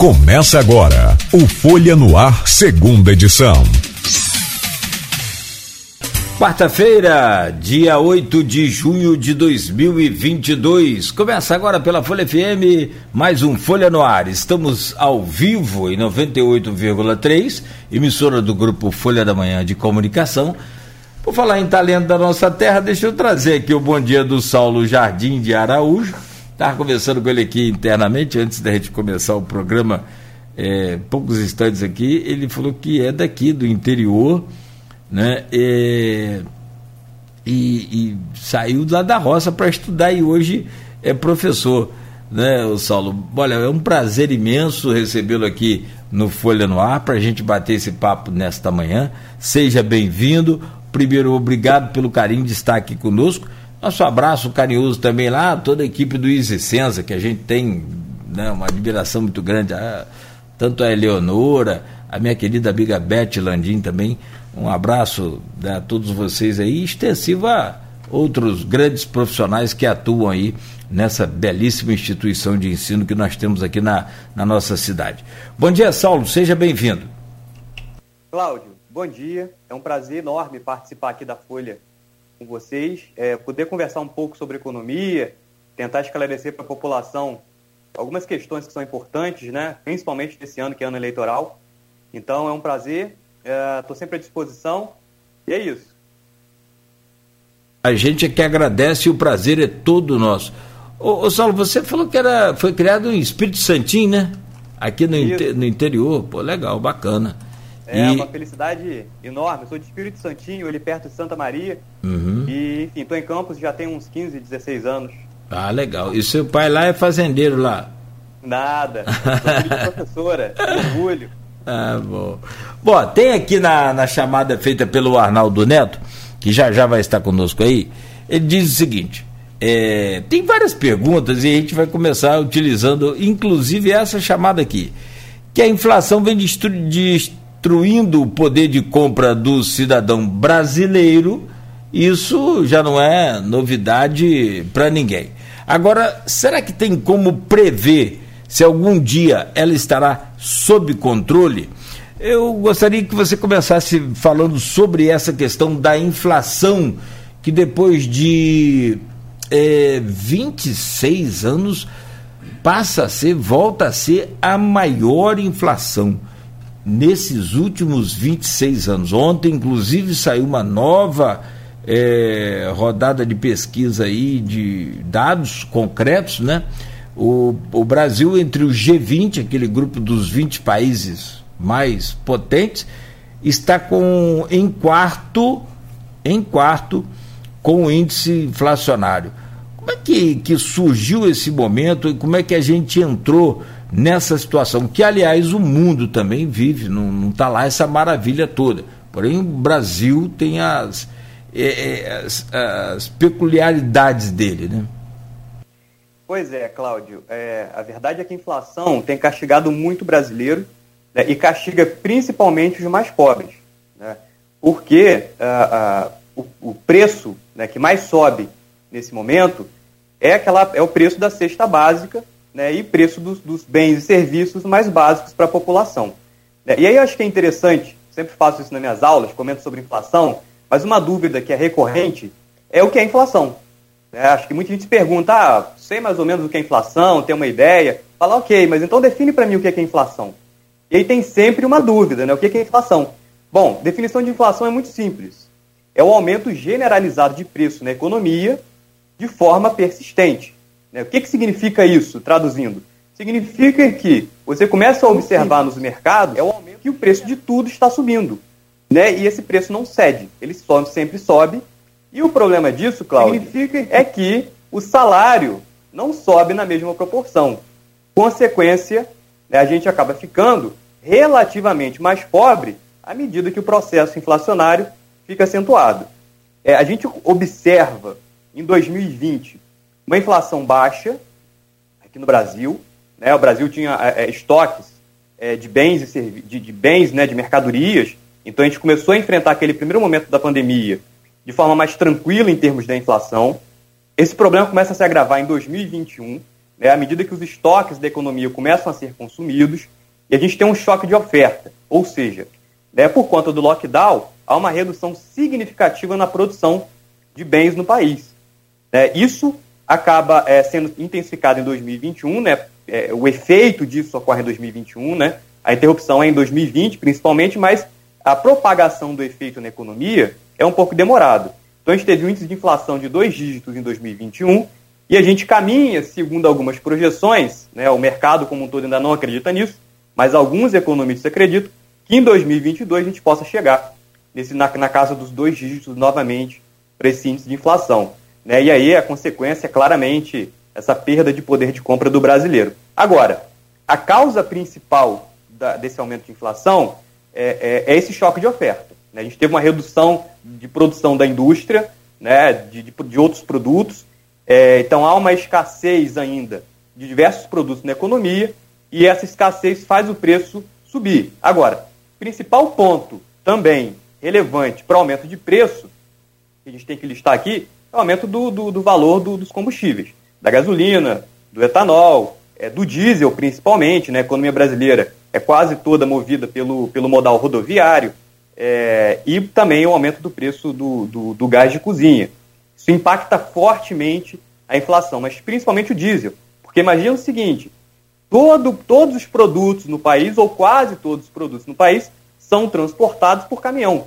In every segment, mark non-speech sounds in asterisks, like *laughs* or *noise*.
Começa agora o Folha no Ar, segunda edição. Quarta-feira, dia 8 de junho de 2022. Começa agora pela Folha FM, mais um Folha no Ar. Estamos ao vivo em 98,3, emissora do grupo Folha da Manhã de Comunicação. Por falar em talento da nossa terra, deixa eu trazer aqui o bom dia do Saulo Jardim de Araújo. Estava conversando com ele aqui internamente, antes da gente começar o programa, é, poucos instantes aqui. Ele falou que é daqui, do interior né? E, e, e saiu lá da roça para estudar e hoje é professor, né, o Saulo? Olha, é um prazer imenso recebê-lo aqui no Folha no Ar para a gente bater esse papo nesta manhã. Seja bem-vindo. Primeiro, obrigado pelo carinho de estar aqui conosco. Nosso abraço carinhoso também lá, toda a equipe do Easy Senza, que a gente tem né, uma admiração muito grande. A, tanto a Eleonora, a minha querida amiga Beth Landim também, um abraço né, a todos vocês aí, extensivo a outros grandes profissionais que atuam aí nessa belíssima instituição de ensino que nós temos aqui na, na nossa cidade. Bom dia, Saulo, seja bem-vindo. Cláudio, bom dia. É um prazer enorme participar aqui da Folha com vocês, é, poder conversar um pouco sobre economia, tentar esclarecer para a população algumas questões que são importantes, né? principalmente nesse ano que é ano eleitoral. Então é um prazer Estou é, sempre à disposição. E é isso. A gente é que agradece e o prazer é todo nosso. Ô, ô Saulo, você falou que era, foi criado em Espírito Santinho, né? Aqui no, inter, no interior. Pô, legal, bacana. É e... uma felicidade enorme. Eu sou de Espírito Santinho, ali perto de Santa Maria. Uhum. E, enfim, estou em Campos já tem uns 15, 16 anos. Ah, legal. E seu pai lá é fazendeiro lá? Nada. *laughs* Sou de professora. orgulho. *laughs* Ah, bom. Bom, tem aqui na, na chamada feita pelo Arnaldo Neto, que já já vai estar conosco aí, ele diz o seguinte: é, tem várias perguntas e a gente vai começar utilizando, inclusive essa chamada aqui, que a inflação vem destru, destruindo o poder de compra do cidadão brasileiro. Isso já não é novidade para ninguém. Agora, será que tem como prever se algum dia ela estará sob controle, eu gostaria que você começasse falando sobre essa questão da inflação, que depois de é, 26 anos passa a ser, volta a ser a maior inflação nesses últimos 26 anos. Ontem, inclusive, saiu uma nova é, rodada de pesquisa aí de dados concretos, né? O, o Brasil, entre o G20, aquele grupo dos 20 países mais potentes, está com em quarto, em quarto com o índice inflacionário. Como é que, que surgiu esse momento e como é que a gente entrou nessa situação? Que, aliás, o mundo também vive, não está lá essa maravilha toda. Porém, o Brasil tem as, é, é as, as peculiaridades dele, né? Pois é, Cláudio. É, a verdade é que a inflação tem castigado muito o brasileiro né, e castiga principalmente os mais pobres. Né, porque uh, uh, o, o, preço né, que mais sobe nesse momento é, aquela, é o preço da cesta básica né, e preço dos, dos, bens e serviços mais básicos para a população. Né. E aí eu acho que é interessante, sempre faço isso nas minhas aulas, comento sobre inflação, mas uma dúvida que é recorrente é o que é inflação. É, acho que muita gente se pergunta, ah, sei mais ou menos o que é inflação, tem uma ideia. Fala, ok, mas então define para mim o que é inflação. E aí tem sempre uma dúvida, né? O que é inflação? Bom, definição de inflação é muito simples. É o aumento generalizado de preço na economia de forma persistente. Né? O que, que significa isso, traduzindo? Significa que você começa a observar nos mercados é o aumento que o preço de tudo está subindo. Né? E esse preço não cede, ele só, sempre sobe e o problema disso, Cláudio, é que o salário não sobe na mesma proporção. Consequência, né, a gente acaba ficando relativamente mais pobre à medida que o processo inflacionário fica acentuado. É, a gente observa em 2020 uma inflação baixa aqui no Brasil. Né, o Brasil tinha é, é estoques é, de bens, e de, de bens né, de mercadorias. Então a gente começou a enfrentar aquele primeiro momento da pandemia de forma mais tranquila em termos da inflação. Esse problema começa a se agravar em 2021 né, à medida que os estoques da economia começam a ser consumidos, e a gente tem um choque de oferta, ou seja, né, por conta do lockdown, há uma redução significativa na produção de bens no país. Né, isso acaba é, sendo intensificado em 2021, né, é, o efeito disso ocorre em 2021, né, a interrupção é em 2020, principalmente, mas a propagação do efeito na economia é um pouco demorado. Então a gente teve um índice de inflação de dois dígitos em 2021 e a gente caminha, segundo algumas projeções, né, o mercado como um todo ainda não acredita nisso, mas alguns economistas acreditam que em 2022 a gente possa chegar nesse, na, na casa dos dois dígitos novamente para esse índice de inflação. Né? E aí a consequência é claramente essa perda de poder de compra do brasileiro. Agora, a causa principal da, desse aumento de inflação é, é, é esse choque de oferta. Né? A gente teve uma redução de produção da indústria, né, de, de, de outros produtos, é, então há uma escassez ainda de diversos produtos na economia e essa escassez faz o preço subir. Agora, principal ponto também relevante para o aumento de preço, que a gente tem que listar aqui, é o aumento do, do, do valor do, dos combustíveis, da gasolina, do etanol, é, do diesel principalmente, né? A economia brasileira é quase toda movida pelo, pelo modal rodoviário, é, e também o aumento do preço do, do, do, gás de cozinha. Isso impacta fortemente a inflação, mas principalmente o diesel. Porque imagina o seguinte: todo, todos os produtos no país, ou quase todos os produtos no país, são transportados por caminhão.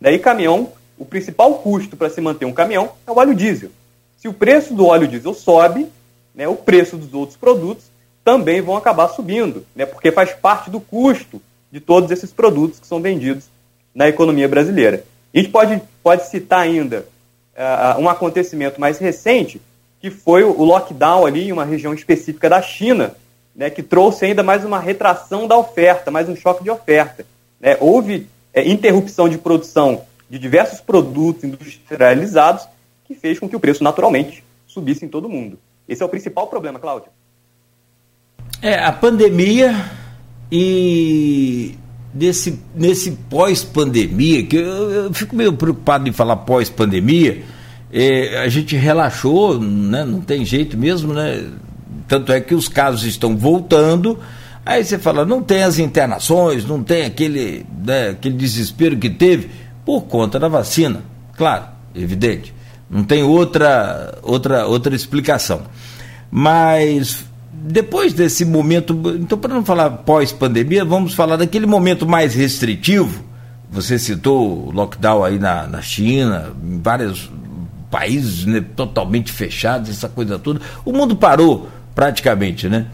Daí, caminhão, o principal custo para se manter um caminhão é o óleo diesel. Se o preço do óleo diesel sobe, né, o preço dos outros produtos também vão acabar subindo, né, porque faz parte do custo de todos esses produtos que são vendidos na economia brasileira. A gente pode, pode citar ainda uh, um acontecimento mais recente, que foi o lockdown ali em uma região específica da China, né, que trouxe ainda mais uma retração da oferta, mais um choque de oferta. Né? Houve é, interrupção de produção de diversos produtos industrializados que fez com que o preço naturalmente subisse em todo mundo. Esse é o principal problema, Cláudio. É, a pandemia e desse, nesse pós-pandemia, que eu, eu, fico meio preocupado em falar pós-pandemia, é, a gente relaxou, né, não tem jeito mesmo, né? Tanto é que os casos estão voltando, aí você fala, não tem as internações, não tem aquele, né, aquele desespero que teve por conta da vacina. Claro, evidente. Não tem outra, outra, outra explicação. Mas depois desse momento, então para não falar pós-pandemia, vamos falar daquele momento mais restritivo. Você citou o lockdown aí na, na China, em vários países né, totalmente fechados, essa coisa toda. O mundo parou praticamente, né?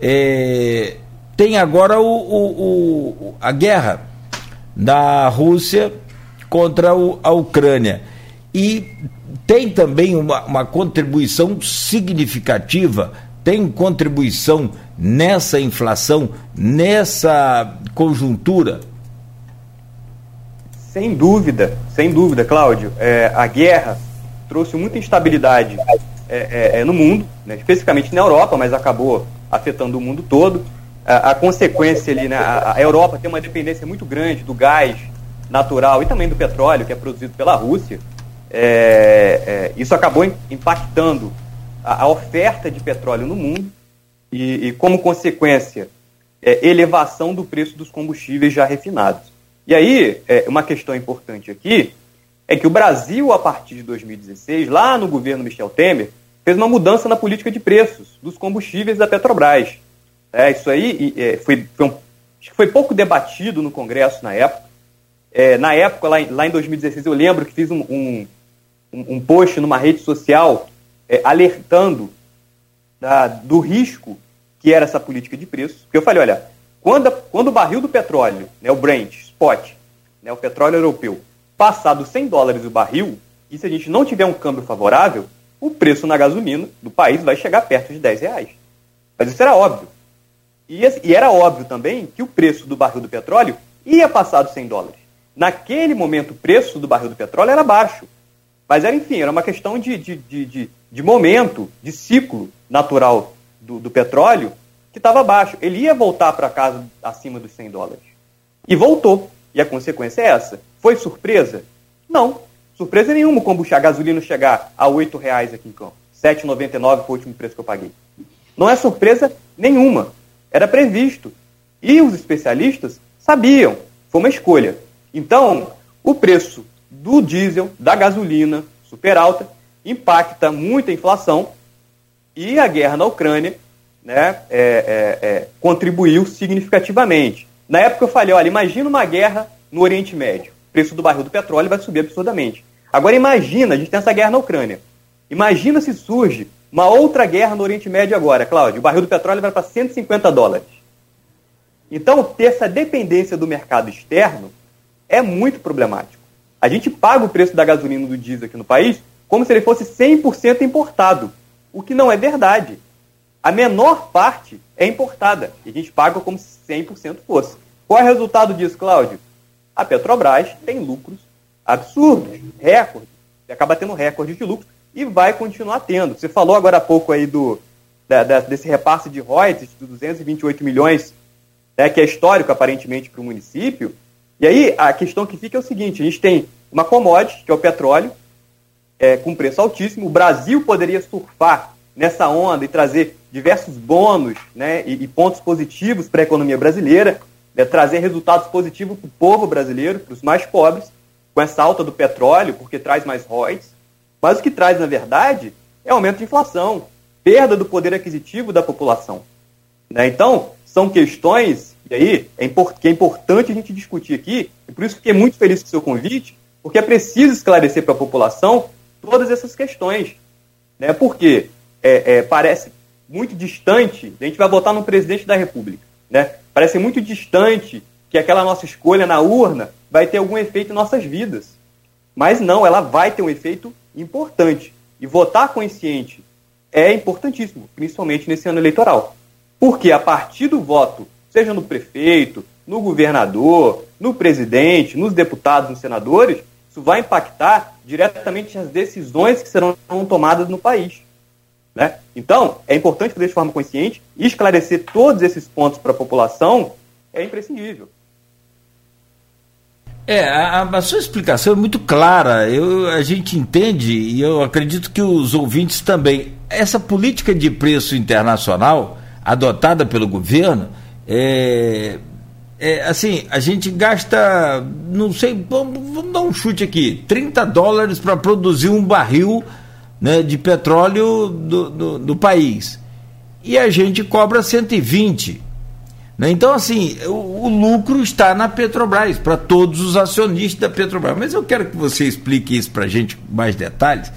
É, tem agora o, o, o, a guerra da Rússia contra a Ucrânia. E tem também uma, uma contribuição significativa tem contribuição nessa inflação, nessa conjuntura? Sem dúvida, sem dúvida, Cláudio. É, a guerra trouxe muita instabilidade é, é, é, no mundo, né, especificamente na Europa, mas acabou afetando o mundo todo. A, a consequência ali, né, a, a, Europa tem uma dependência muito grande do gás natural e também do petróleo que é produzido pela Rússia. É, é, isso acabou impactando a, a oferta de petróleo no mundo e, e como consequência, é, elevação do preço dos combustíveis já refinados. E aí, é, uma questão importante aqui é que o Brasil, a partir de 2016, lá no governo Michel Temer, fez uma mudança na política de preços dos combustíveis da Petrobras. É, isso aí é, foi, foi, um, foi pouco debatido no Congresso na época. É, na época, lá em, lá em 2016, eu lembro que fiz um, um, um post numa rede social é, alertando da, do risco que era essa política de preços. Porque eu falei, olha, quando, quando o barril do petróleo, né, o Brent, spot, né, o petróleo europeu, passar dos 100 dólares o barril, e se a gente não tiver um câmbio favorável, o preço na gasolina do país vai chegar perto de 10 reais. Mas isso era óbvio. E, e era óbvio também que o preço do barril do petróleo ia passar dos 100 dólares. Naquele momento, o preço do barril do petróleo era baixo. Mas era, enfim, era uma questão de, de, de, de, de momento, de ciclo natural do, do petróleo que estava baixo. Ele ia voltar para casa acima dos 100 dólares. E voltou. E a consequência é essa. Foi surpresa? Não. Surpresa nenhuma o a gasolina chegar a R$ reais aqui em Campo. R$ 7,99 foi o último preço que eu paguei. Não é surpresa nenhuma. Era previsto. E os especialistas sabiam. Foi uma escolha. Então, o preço do diesel, da gasolina super alta, impacta muito a inflação e a guerra na Ucrânia né, é, é, é, contribuiu significativamente. Na época eu falei, olha, imagina uma guerra no Oriente Médio. O preço do barril do petróleo vai subir absurdamente. Agora imagina, a gente tem essa guerra na Ucrânia. Imagina se surge uma outra guerra no Oriente Médio agora, Cláudio. O barril do petróleo vai para 150 dólares. Então, ter essa dependência do mercado externo é muito problemático. A gente paga o preço da gasolina do diesel aqui no país como se ele fosse 100% importado, o que não é verdade. A menor parte é importada e a gente paga como se 100% fosse. Qual é o resultado disso, Cláudio? A Petrobras tem lucros absurdos, recordes. Acaba tendo recordes de lucros e vai continuar tendo. Você falou agora há pouco aí do, da, da, desse repasse de royalties de 228 milhões, né, que é histórico aparentemente para o município. E aí a questão que fica é o seguinte: a gente tem uma commodity, que é o petróleo, é, com preço altíssimo. O Brasil poderia surfar nessa onda e trazer diversos bônus né, e, e pontos positivos para a economia brasileira, né, trazer resultados positivos para o povo brasileiro, para os mais pobres, com essa alta do petróleo, porque traz mais royalties. Mas o que traz, na verdade, é aumento de inflação, perda do poder aquisitivo da população. Né? Então, são questões, e aí, é é importante a gente discutir aqui, e por isso fiquei muito feliz com o seu convite, porque é preciso esclarecer para a população todas essas questões. Né? Porque é, é, parece muito distante, a gente vai votar no presidente da República. Né? Parece muito distante que aquela nossa escolha na urna vai ter algum efeito em nossas vidas. Mas não, ela vai ter um efeito importante. E votar consciente é importantíssimo, principalmente nesse ano eleitoral. Porque a partir do voto, seja no prefeito, no governador, no presidente, nos deputados, nos senadores, isso vai impactar diretamente as decisões que serão tomadas no país. Né? Então, é importante fazer de forma consciente e esclarecer todos esses pontos para a população é imprescindível. É, a, a, sua explicação é muito clara. Eu, a gente entende e eu acredito que os ouvintes também. Essa política de preço internacional adotada pelo governo é, é assim, a gente gasta, não sei, vamos, vamos dar um chute aqui, 30 dólares para produzir um barril né, de petróleo do, do, do país. E a gente cobra 120 né? Então, assim, o, o, lucro está na Petrobras, para todos os acionistas da Petrobras. Mas eu quero que você explique isso para a gente com mais detalhes.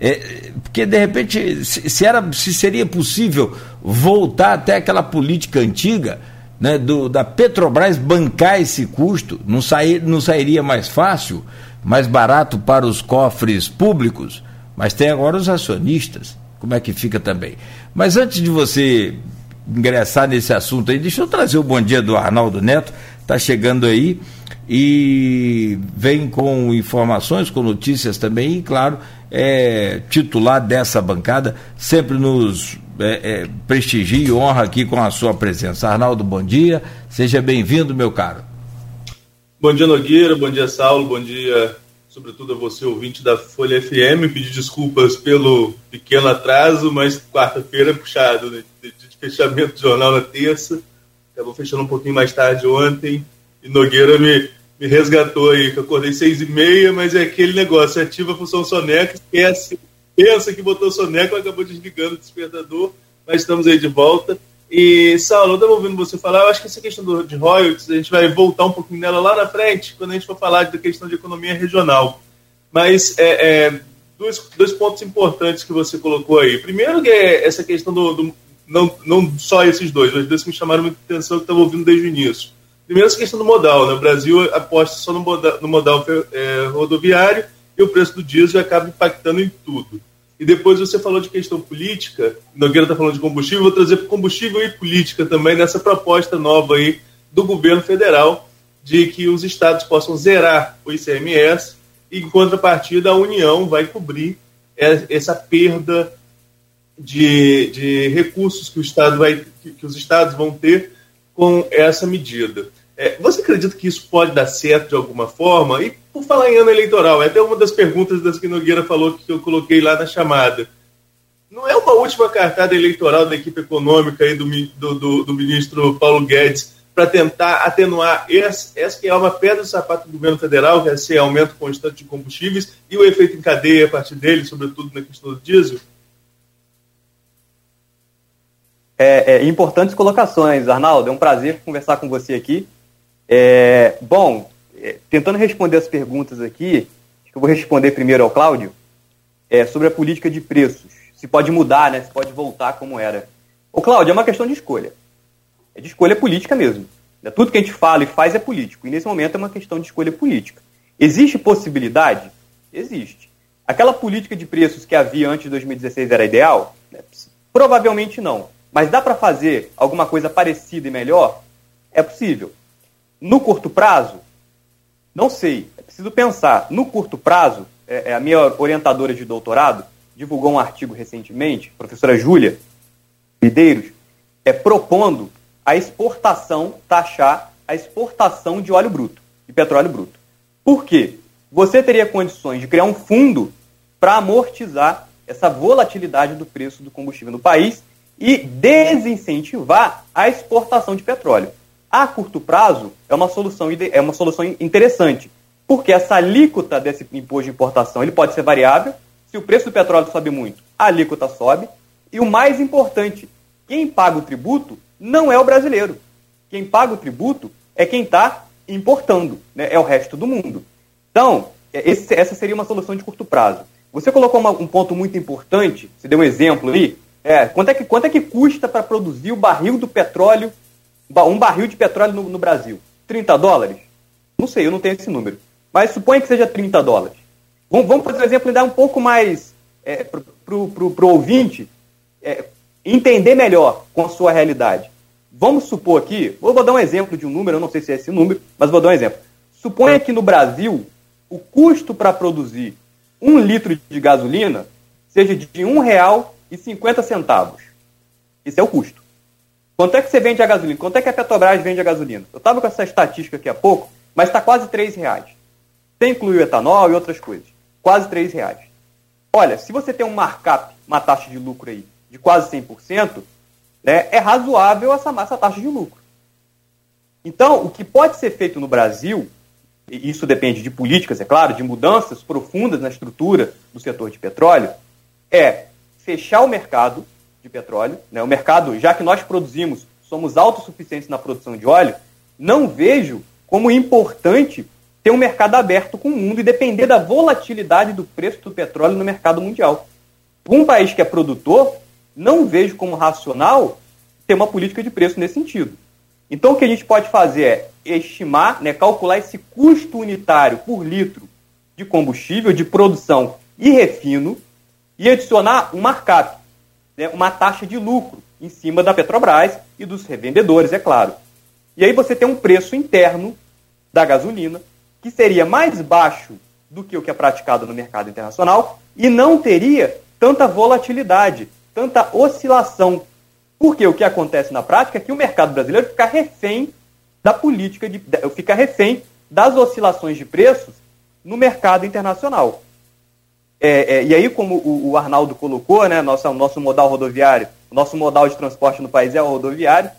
É, porque de repente se, era se seria possível voltar até aquela política antiga né, do, da Petrobras bancar esse custo. Não, sair, não sairia mais fácil mais barato para os cofres públicos. Mas tem agora os acionistas. Como é que fica também? Mas antes de você ingressar nesse assunto aí, deixa eu trazer o bom dia do Arnaldo Neto, está chegando aí e vem com informações, com notícias também, e claro, é titular dessa bancada, sempre nos é, é, e honra aqui com a sua presença. Arnaldo, bom dia, seja bem-vindo, meu caro. Bom dia, Nogueira, bom dia, Saulo, bom dia, sobretudo a você, ouvinte da Folha FM. Pedir desculpas pelo pequeno atraso, mas quarta-feira é puxado, né? fechamento do jornal na terça. Acabou fechando um pouquinho mais tarde ontem. E Nogueira me, me resgatou aí, que eu acordei seis e meia, mas é aquele negócio, ativa a função soneca, esquece, pensa que botou soneca, acabou desligando o despertador, mas estamos aí de volta. E, Saulo, eu estava ouvindo você falar, eu acho que essa questão do, de royalties, a gente vai voltar um pouquinho nela lá na frente, quando a gente for falar da questão de economia regional. Mas é, é, dois, dois pontos importantes que você colocou aí. Primeiro, que é essa questão do, do não, não só esses dois, mas dois que me chamaram muita atenção que estava ouvindo desde o início. Primeiro, essa questão do modal. Né? O Brasil aposta só no modal, no modal é, rodoviário e o preço do diesel acaba impactando em tudo. E depois você falou de questão política, Nogueira está falando de combustível, vou trazer combustível e política também nessa proposta nova aí do governo federal de que os estados possam zerar o ICMS e, em contrapartida, a União vai cobrir essa perda de, de recursos que, o Estado vai, que os estados vão ter com essa medida. É, você acredita que isso pode dar certo de alguma forma? E por falar em ano eleitoral, é até uma das perguntas das que Nogueira falou que eu coloquei lá na chamada. não é uma última cartada eleitoral da equipe econômica aí do, do, do, do ministro Paulo Guedes para tentar atenuar essa, essa que é uma pedra do sapato do governo federal, que é esse aumento constante de combustíveis e o efeito em cadeia a partir dele, sobretudo na questão do diesel? É, é, importantes colocações, Arnaldo. É um prazer conversar com você aqui. É, bom, é, tentando responder as perguntas aqui, eu vou responder primeiro ao Cláudio, é, sobre a política de preços. Se pode mudar, né? Se pode voltar como era. O Cláudio, é uma questão de escolha. É de escolha política mesmo. Né? Tudo que a gente fala e faz é político. E nesse momento é uma questão de escolha política. Existe possibilidade? Existe. Aquela política de preços que havia antes de 2016 era ideal? Né? Provavelmente não. Mas dá para fazer alguma coisa parecida e melhor? É possível. No curto prazo? Não sei. É preciso pensar. No curto prazo, é, é a minha orientadora de doutorado divulgou um artigo recentemente, professora Júlia Videiros, é propondo a exportação, taxar a exportação de óleo bruto, de petróleo bruto. Por quê? Você teria condições de criar um fundo para amortizar essa volatilidade do preço do combustível no país e desincentivar a exportação de petróleo. A curto prazo é uma solução, é uma solução interessante, porque essa alíquota desse imposto de importação ele pode ser variável. Se o preço do petróleo sobe muito, a alíquota sobe. E o mais importante, quem paga o tributo não é o brasileiro. Quem paga o tributo é quem está importando, né? é o resto do mundo. Então, é, esse, essa seria uma solução de curto prazo. Você colocou uma, um ponto muito importante, você deu um exemplo aí. É, quanto, é que, quanto é que custa para produzir o barril do petróleo, um barril de petróleo no, no, Brasil? 30 dólares? Não sei, eu não tenho esse número. Mas suponha que seja 30 dólares. Vamos, vamos fazer um exemplo e dar um pouco mais é, para o ouvinte é, entender melhor com a sua realidade. Vamos supor aqui, vou dar um exemplo de um número, eu não sei se é esse número, mas vou dar um exemplo. Suponha que no Brasil o custo para produzir um litro de gasolina seja de R$ 1,50. Esse é o custo. Quanto é que você vende a gasolina? Quanto é que a Petrobras vende a gasolina? Eu estava com essa estatística aqui há pouco, mas está quase R$ reais. Sem incluir o etanol e outras coisas. Quase R$ reais. Olha, se você tem um markup, uma taxa de lucro aí de quase 100%, né, é razoável essa, essa taxa de lucro. Então, o que pode ser feito no Brasil, e isso depende de políticas, é claro, de mudanças profundas na estrutura do setor de petróleo, é fechar o mercado de petróleo. Né, o mercado, já que nós produzimos, somos autossuficientes na produção de óleo, não vejo como importante ter um mercado aberto com o mundo e depender da volatilidade do preço do petróleo no mercado mundial. Um país que é produtor, não vejo como racional ter uma política de preço nesse sentido. Então, o que a gente pode fazer é estimar, né, calcular esse custo unitário por litro de combustível, de produção e refino, e adicionar um markup, né, uma taxa de lucro em cima da Petrobras e dos revendedores, é claro. E aí você tem um preço interno da gasolina que seria mais baixo do que o que é praticado no mercado internacional e não teria tanta volatilidade, tanta oscilação. Porque o que acontece na prática é que o mercado brasileiro fica refém da política, de, fica refém das oscilações de preços no mercado internacional. É, é, e aí, como o, o, Arnaldo colocou, né, nosso, nosso modal rodoviário, nosso modal de transporte no país é o rodoviário.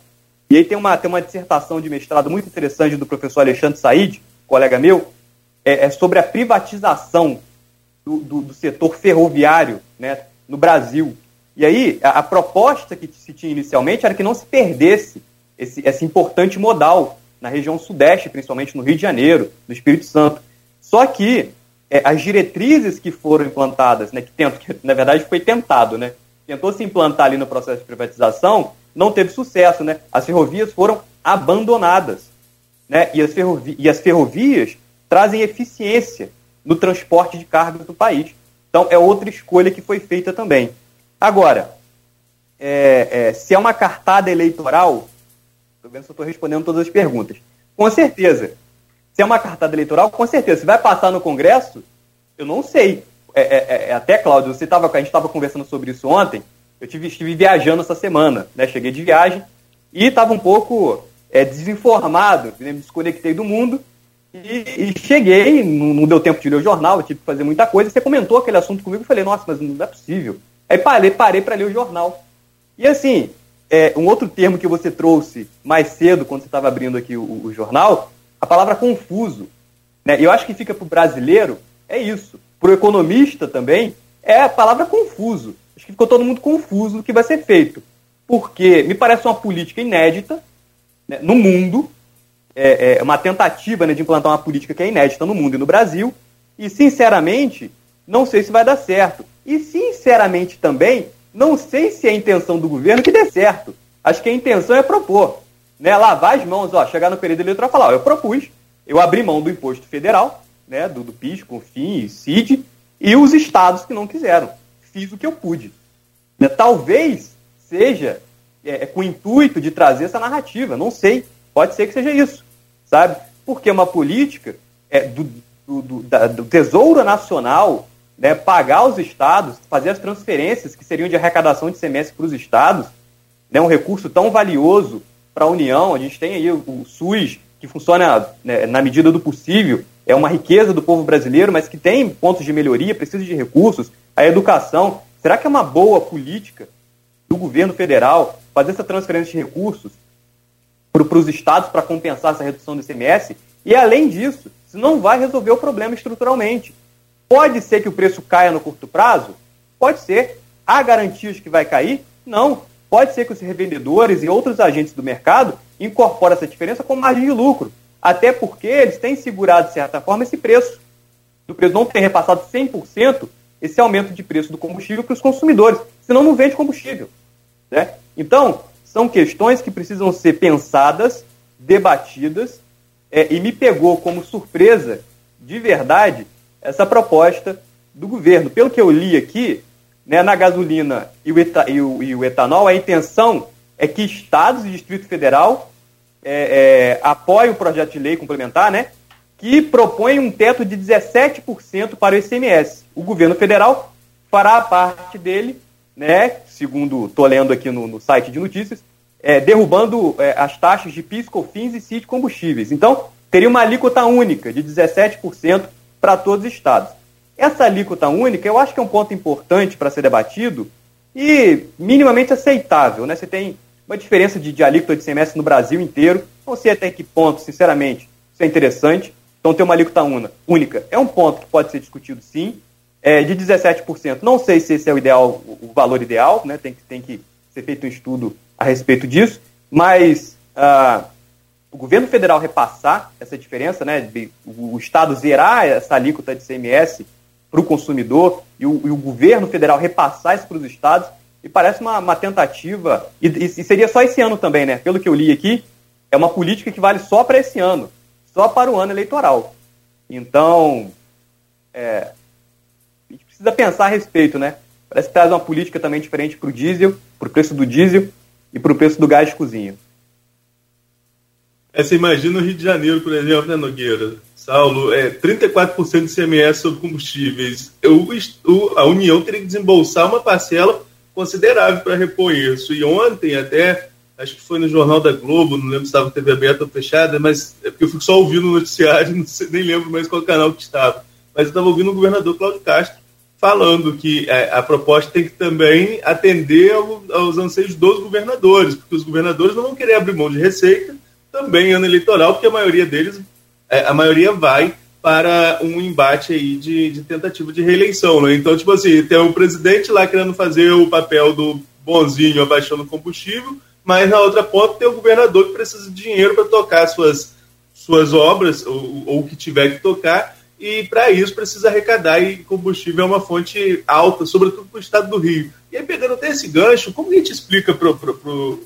E aí tem uma, tem uma dissertação de mestrado muito interessante do professor Alexandre Said, colega meu, é, é sobre a privatização do, do, do, setor ferroviário né, no Brasil. E aí, a, a, proposta que se tinha inicialmente era que não se perdesse esse, esse importante modal na região sudeste, principalmente no Rio de Janeiro, no Espírito Santo. Só que é, as diretrizes que foram implantadas, né, que, tento, que na verdade foi tentado, né, tentou se implantar ali no processo de privatização, não teve sucesso. Né? As ferrovias foram abandonadas. Né? E, as ferrovi e as ferrovias trazem eficiência no transporte de cargas do país. Então, é outra escolha que foi feita também. Agora, é, é, se é uma cartada eleitoral, estou vendo se eu estou respondendo todas as perguntas. Com certeza. Se é uma cartada eleitoral, com certeza. Se vai passar no Congresso, eu não sei. É, é, é até, Cláudio, você tava, a gente estava conversando sobre isso ontem. Eu tive, estive viajando essa semana. Né? Cheguei de viagem e estava um pouco é, desinformado, né? me desconectei do mundo e, e cheguei, não, não, deu tempo de ler o jornal, eu tive que fazer muita coisa. Você comentou aquele assunto comigo e falei, nossa, mas não é possível. É Aí parei, parei para ler o jornal. E assim, é, um outro termo que você trouxe mais cedo, quando você estava abrindo aqui o, o, jornal, a palavra confuso. Né? Eu acho que fica para o brasileiro, é isso. Para o economista também, é a palavra confuso. Acho que ficou todo mundo confuso do que vai ser feito. Porque me parece uma política inédita né, no mundo, é, é, uma tentativa né, de implantar uma política que é inédita no mundo e no Brasil, e sinceramente, não sei se vai dar certo. E sinceramente também, não sei se é a intenção do governo que dê certo. Acho que a intenção é propor. Né, lavar as mãos, ó, chegar no período eleitoral e falar, ó, eu propus, eu abri mão do imposto federal, né, do, do PIS, COFINS, CID, e os estados que não quiseram. Fiz o que eu pude. Né, talvez seja é, é, com o intuito de trazer essa narrativa, não sei, pode ser que seja isso, sabe? Porque uma política é, do, do, do, da, do Tesouro Nacional né, pagar os estados, fazer as transferências que seriam de arrecadação de semestre para os estados, né, um recurso tão valioso para a União. A gente tem aí o, SUS, que funciona né, na medida do possível, é uma riqueza do povo brasileiro, mas que tem pontos de melhoria, precisa de recursos. A educação, será que é uma boa política do governo federal fazer essa transferência de recursos para os estados para compensar essa redução do ICMS? E além disso, isso não vai resolver o problema estruturalmente. Pode ser que o preço caia no curto prazo? Pode ser. Há garantias que vai cair? Não. Pode ser que os revendedores e outros agentes do mercado incorporem essa diferença com margem de lucro. Até porque eles têm segurado, de certa forma, esse preço. Do preço não ter repassado 100% esse aumento de preço do combustível para os consumidores. Senão não vende combustível. Né? Então, são questões que precisam ser pensadas, debatidas, é, e me pegou como surpresa, de verdade, essa proposta do governo. Pelo que eu li aqui, né, na gasolina e o, eta, e, o, e o, etanol, a intenção é que estados e Distrito Federal é, é, apoiem o projeto de lei complementar, né, que propõe um teto de 17% para o ICMS. O governo federal fará a parte dele, né, segundo estou lendo aqui no, no, site de notícias, é, derrubando é, as taxas de PIS, COFINS e CIT combustíveis. Então, teria uma alíquota única de 17% para todos os estados. Essa alíquota única, eu acho que é um ponto importante para ser debatido e minimamente aceitável. Né? Você tem uma diferença de, de alíquota de semestre no Brasil inteiro. Não sei até que ponto, sinceramente, isso é interessante. Então, ter uma alíquota única é um ponto que pode ser discutido sim. É, de 17%, não sei se esse é o ideal, o valor ideal, né? tem, que, tem que ser feito um estudo a respeito disso, mas ah, o governo federal repassar essa diferença, né, o, Estado zerar essa alíquota de CMS para o consumidor e o, e o, governo federal repassar isso para os estados, e parece uma, uma tentativa, e, e, seria só esse ano também, né? Pelo que eu li aqui, é uma política que vale só para esse ano, só para o ano eleitoral. Então, é, a gente precisa pensar a respeito, né? Parece que traz uma política também diferente para o diesel, para o preço do diesel e para o preço do gás de cozinha. É, você imagina o Rio de Janeiro, por exemplo, né, Nogueira? Saulo, é 34% de CMS sobre combustíveis. Eu, a União teria que desembolsar uma parcela considerável para repor isso. E ontem, até, acho que foi no Jornal da Globo, não lembro se estava TV aberta ou fechada, mas é porque eu fico só ouvindo o noticiário, *laughs* sei, nem lembro mais qual canal que estava. Mas eu estava ouvindo o governador Cláudio Castro falando que a, é, a proposta tem que também atender ao, aos anseios dos governadores, porque os governadores não vão querer abrir mão de receita também ano eleitoral, porque a maioria deles, a maioria vai para um embate aí de, de tentativa de reeleição. Né? Então, tipo assim, tem o presidente lá querendo fazer o papel do bonzinho abaixando o combustível, mas na outra ponta tem o governador que precisa de dinheiro para tocar suas, suas obras, ou o que tiver que tocar, e para isso precisa arrecadar, e combustível é uma fonte alta, sobretudo para o estado do Rio. E aí, pegando até esse gancho, como a gente explica para o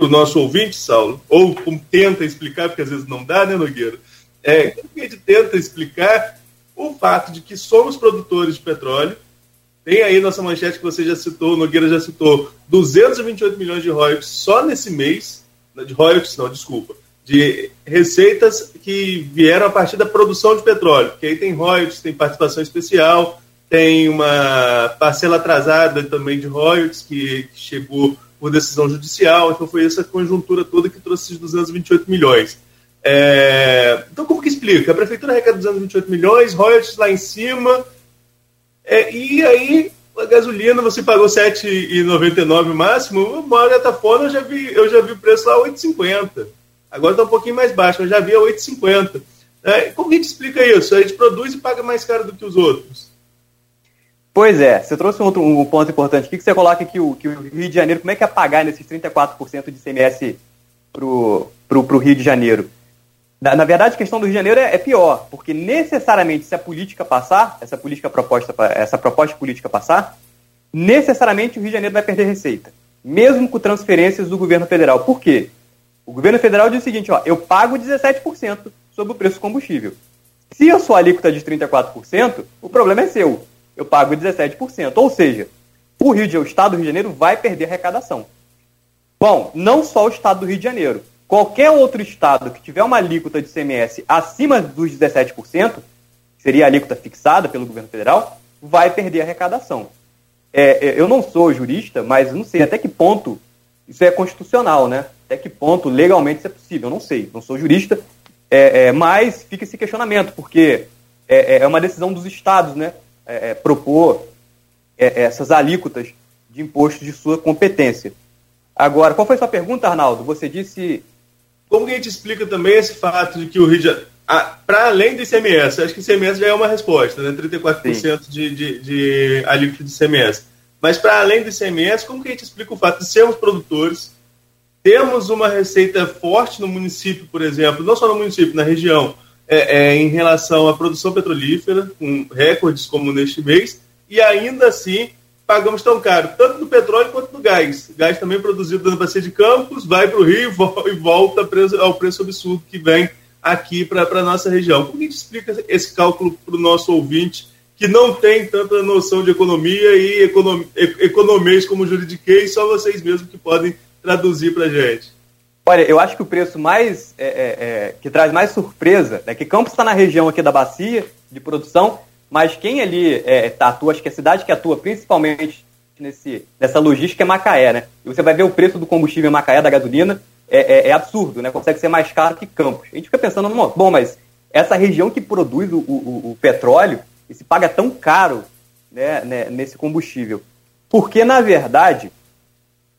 para o nosso ouvinte, Saulo, ou como tenta explicar, porque às vezes não dá, né, Nogueira? É, que a gente tenta explicar o fato de que somos produtores de petróleo, tem aí nossa manchete que você já citou, Nogueira já citou, 228 milhões de royalties só nesse mês, de royalties não, desculpa, de receitas que vieram a partir da produção de petróleo, que aí tem royalties, tem participação especial, tem uma parcela atrasada também de royalties que chegou por decisão judicial. Então foi essa conjuntura toda que trouxe esses 228 milhões. É... Então, como que explica? A prefeitura arrecada 228 milhões, royalties lá em cima, é... e aí a gasolina você pagou R$ 7,99 máximo, uma hora Etafona eu já vi, eu já vi o preço lá 8,50. Agora está um pouquinho mais baixo, eu já vi a 8,50. É, como a gente explica isso? A gente produz e paga mais caro do que os outros. Pois é, você trouxe um, outro, um ponto importante aqui, que você coloca que o, que o Rio de Janeiro, como é que é pagar nesses 34% de CMS para o Rio de Janeiro? Na, na, verdade, a questão do Rio de Janeiro é, é, pior, porque necessariamente se a política passar, essa política proposta, essa proposta política passar, necessariamente o Rio de Janeiro vai perder receita, mesmo com transferências do governo federal. Por quê? O governo federal diz o seguinte, ó, eu pago 17% sobre o preço do combustível. Se a sua alíquota é de 34%, o problema é seu eu pago 17%. Ou seja, o Rio de o Estado do Rio de Janeiro vai perder arrecadação. Bom, não só o Estado do Rio de Janeiro. Qualquer outro estado que tiver uma alíquota de CMS acima dos 17%, que seria a alíquota fixada pelo governo federal, vai perder arrecadação. É, é, eu não sou jurista, mas não sei até que ponto isso é constitucional, né? Até que ponto legalmente isso é possível. Eu não sei, não sou jurista, é, é mas fica esse questionamento, porque é, é, é uma decisão dos estados, né? Propor essas alíquotas de imposto de sua competência. Agora, qual foi a sua pergunta, Arnaldo? Você disse. Como que a gente explica também esse fato de que o Rio de Janeiro. Para além do ICMS, acho que o ICMS já é uma resposta, né? 34% de, de, de alíquota de ICMS. Mas para além do ICMS, como que a gente explica o fato de sermos produtores, temos uma receita forte no município, por exemplo, não só no município, na região, é, é, em relação à produção petrolífera, com recordes como neste mês, e ainda assim pagamos tão caro, tanto do petróleo quanto do gás. Gás também produzido na Bacia de Campos, vai para o Rio e volta ao preço absurdo que vem aqui para a nossa região. Como a gente explica esse cálculo para o nosso ouvinte que não tem tanta noção de economia e econom, economês como juridiquês, só vocês mesmos que podem traduzir para a gente? Olha, eu acho que o preço mais é, é, é, que traz mais surpresa é que Campos está na região aqui da bacia de produção, mas quem ali é, tá, atua, acho que a cidade que atua principalmente nesse, nessa logística é Macaé, né? E você vai ver o preço do combustível em Macaé, da gasolina, é, é, é absurdo, né? Consegue ser mais caro que Campos. A gente fica pensando, bom, mas essa região que produz o, o, o petróleo, e se paga tão caro né, né, nesse combustível. Porque, na verdade,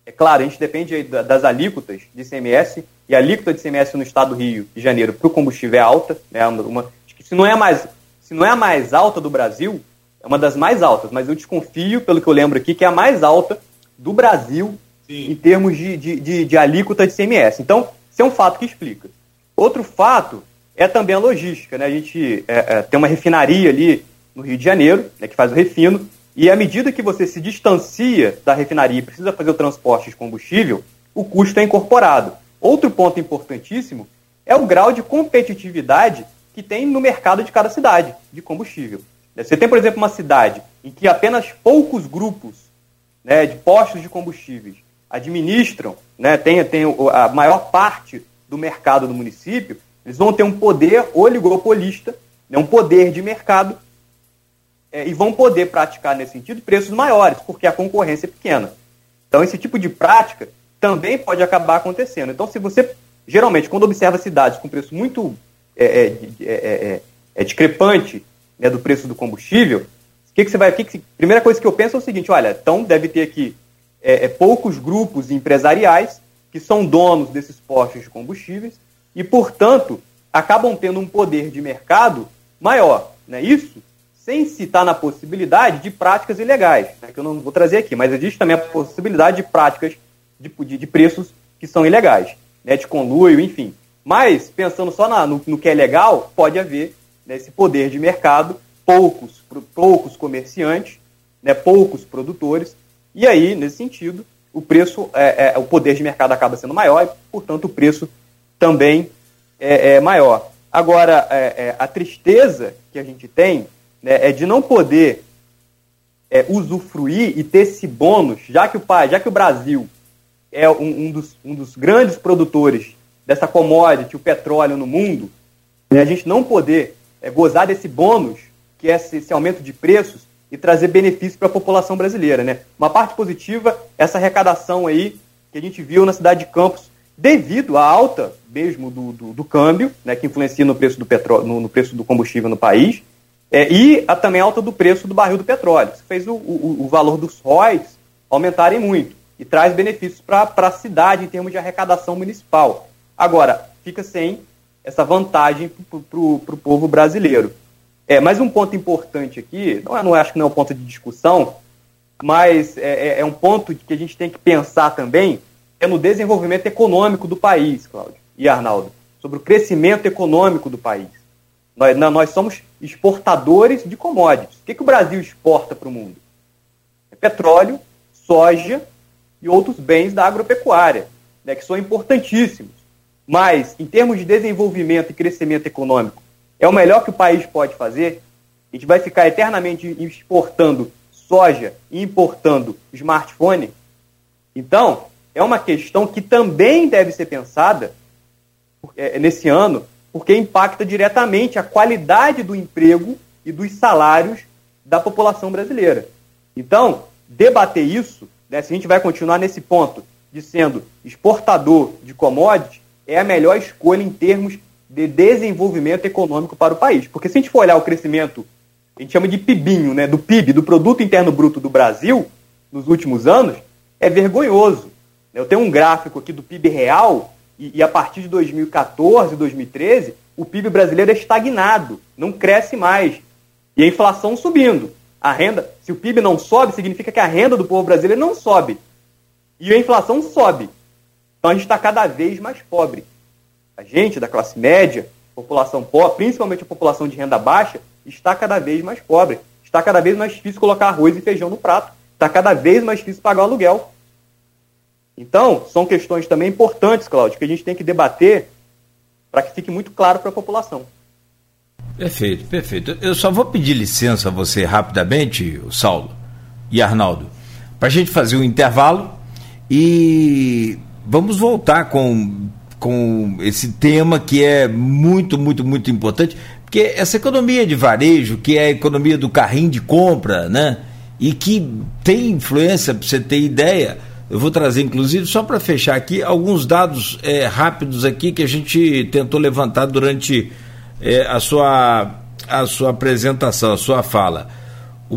é claro, a gente depende das alíquotas de ICMS, e a alíquota de ICMS no estado do Rio de Janeiro para o combustível é alta, né? Uma, se, não é mais, se não é a mais alta do Brasil, é uma das mais altas, mas eu desconfio, pelo que eu lembro aqui, que é a mais alta do Brasil Sim. em termos de, de, de, de alíquota de ICMS. Então, isso é um fato que explica. Outro fato é também a logística. Né? A gente é, é, tem uma refinaria ali no Rio de Janeiro, né, que faz o refino, e à medida que você se distancia da refinaria e precisa fazer o transporte de combustível, o custo é incorporado. Outro ponto importantíssimo é o grau de competitividade que tem no mercado de cada cidade de combustível. Você tem, por exemplo, uma cidade em que apenas poucos grupos né, de postos de combustíveis administram, né, tem, tem a maior parte do mercado do município, eles vão ter um poder oligopolista, né, um poder de mercado é, e vão poder praticar nesse sentido preços maiores, porque a concorrência é pequena. Então, esse tipo de prática também pode acabar acontecendo. Então, se você, geralmente, quando observa cidades com preço muito é, é, é, é, é discrepante né, do preço do combustível, o que, que você vai. Que que, primeira coisa que eu penso é o seguinte: olha, então deve ter aqui poucos grupos empresariais que são donos desses postos de combustíveis e, portanto, acabam tendo um poder de mercado maior. Né? Isso sem citar na possibilidade de práticas ilegais, né, que eu não vou trazer aqui, mas existe também a possibilidade de práticas de, de, de preços que são ilegais, né, de conluio, enfim. Mas, pensando só na, no, no, que é legal, pode haver né, esse poder de mercado, poucos, poucos comerciantes, né, poucos produtores, e aí, nesse sentido, o preço, é, é, o poder de mercado acaba sendo maior e, portanto, o preço também é, é maior. Agora, é, é, a tristeza que a gente tem né, é de não poder é, usufruir e ter esse bônus, já que o, já que o Brasil é um, um, dos, um dos grandes produtores dessa commodity, o petróleo no mundo, né, a gente não poder é, gozar desse bônus, que é esse, esse aumento de preços, e trazer benefício para a população brasileira. Né? Uma parte positiva, essa arrecadação aí que a gente viu na cidade de Campos, devido à alta mesmo do, do, do câmbio, né, que influencia no preço do petróleo, no, no preço do combustível no país, É, e a, também a alta do preço do barril do petróleo. Isso fez o, o, o valor dos ROIs aumentarem muito e traz benefícios para a cidade em termos de arrecadação municipal. Agora, fica sem essa vantagem para o povo brasileiro. É, mas um ponto importante aqui, não, é, não acho que não é um ponto de discussão, mas é, é, é um ponto que a gente tem que pensar também, é no desenvolvimento econômico do país, Cláudio e Arnaldo, sobre o crescimento econômico do país. Nós, nós somos exportadores de commodities. O que, que o Brasil exporta para o mundo? É petróleo, soja e outros bens da agropecuária, né, que são importantíssimos. Mas, em termos de desenvolvimento e crescimento econômico, é o melhor que o país pode fazer? A gente vai ficar eternamente exportando soja e importando smartphone? Então, é uma questão que também deve ser pensada é, nesse ano, porque impacta diretamente a qualidade do emprego e dos salários da população brasileira. Então, debater isso, né, se a gente vai continuar nesse ponto de sendo exportador de commodities, é a melhor escolha em termos de desenvolvimento econômico para o país. Porque se a gente for olhar o crescimento, a gente chama de PIBinho, né, do PIB, do Produto Interno Bruto do Brasil, nos últimos anos, é vergonhoso. Eu tenho um gráfico aqui do PIB real, e, e a partir de 2014, 2013, o PIB brasileiro é estagnado, não cresce mais. E a inflação subindo. A renda, se o PIB não sobe, significa que a renda do povo brasileiro não sobe. E a inflação sobe. Então a gente está cada vez mais pobre. A gente da classe média, população pobre, principalmente a população de renda baixa, está cada vez mais pobre. Está cada vez mais difícil colocar arroz e feijão no prato. Está cada vez mais difícil pagar o aluguel. Então, são questões também importantes, Cláudio, que a gente tem que debater para que fique muito claro para a população. Perfeito, perfeito. Eu só vou pedir licença a você rapidamente, Saulo e Arnaldo, para a gente fazer um intervalo e vamos voltar com, com esse tema que é muito, muito, muito importante, porque essa economia de varejo, que é a economia do carrinho de compra, né? E que tem influência, para você ter ideia, eu vou trazer, inclusive, só para fechar aqui, alguns dados é, rápidos aqui que a gente tentou levantar durante é, a, sua, a sua apresentação, a sua fala.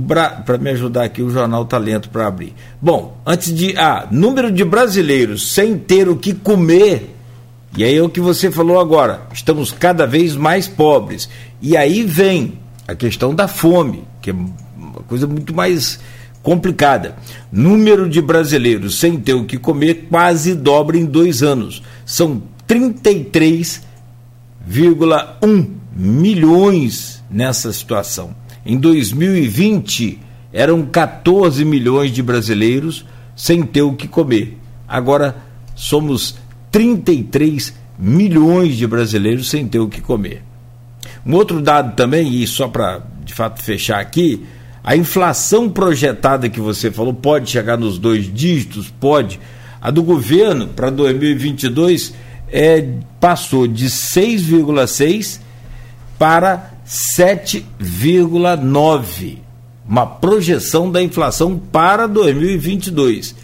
Para me ajudar aqui, o jornal Talento tá para abrir. Bom, antes de. Ah, número de brasileiros sem ter o que comer. E aí é o que você falou agora. Estamos cada vez mais pobres. E aí vem a questão da fome, que é uma coisa muito mais complicada. Número de brasileiros sem ter o que comer quase dobra em dois anos. São 33,1 milhões nessa situação. Em 2020, eram 14 milhões de brasileiros sem ter o que comer. Agora somos 33 milhões de brasileiros sem ter o que comer. Um outro dado também, e só para de fato fechar aqui, a inflação projetada que você falou pode chegar nos dois dígitos? Pode. A do governo para 2022 é, passou de 6,6 para 7,9. Uma projeção da inflação para 2022.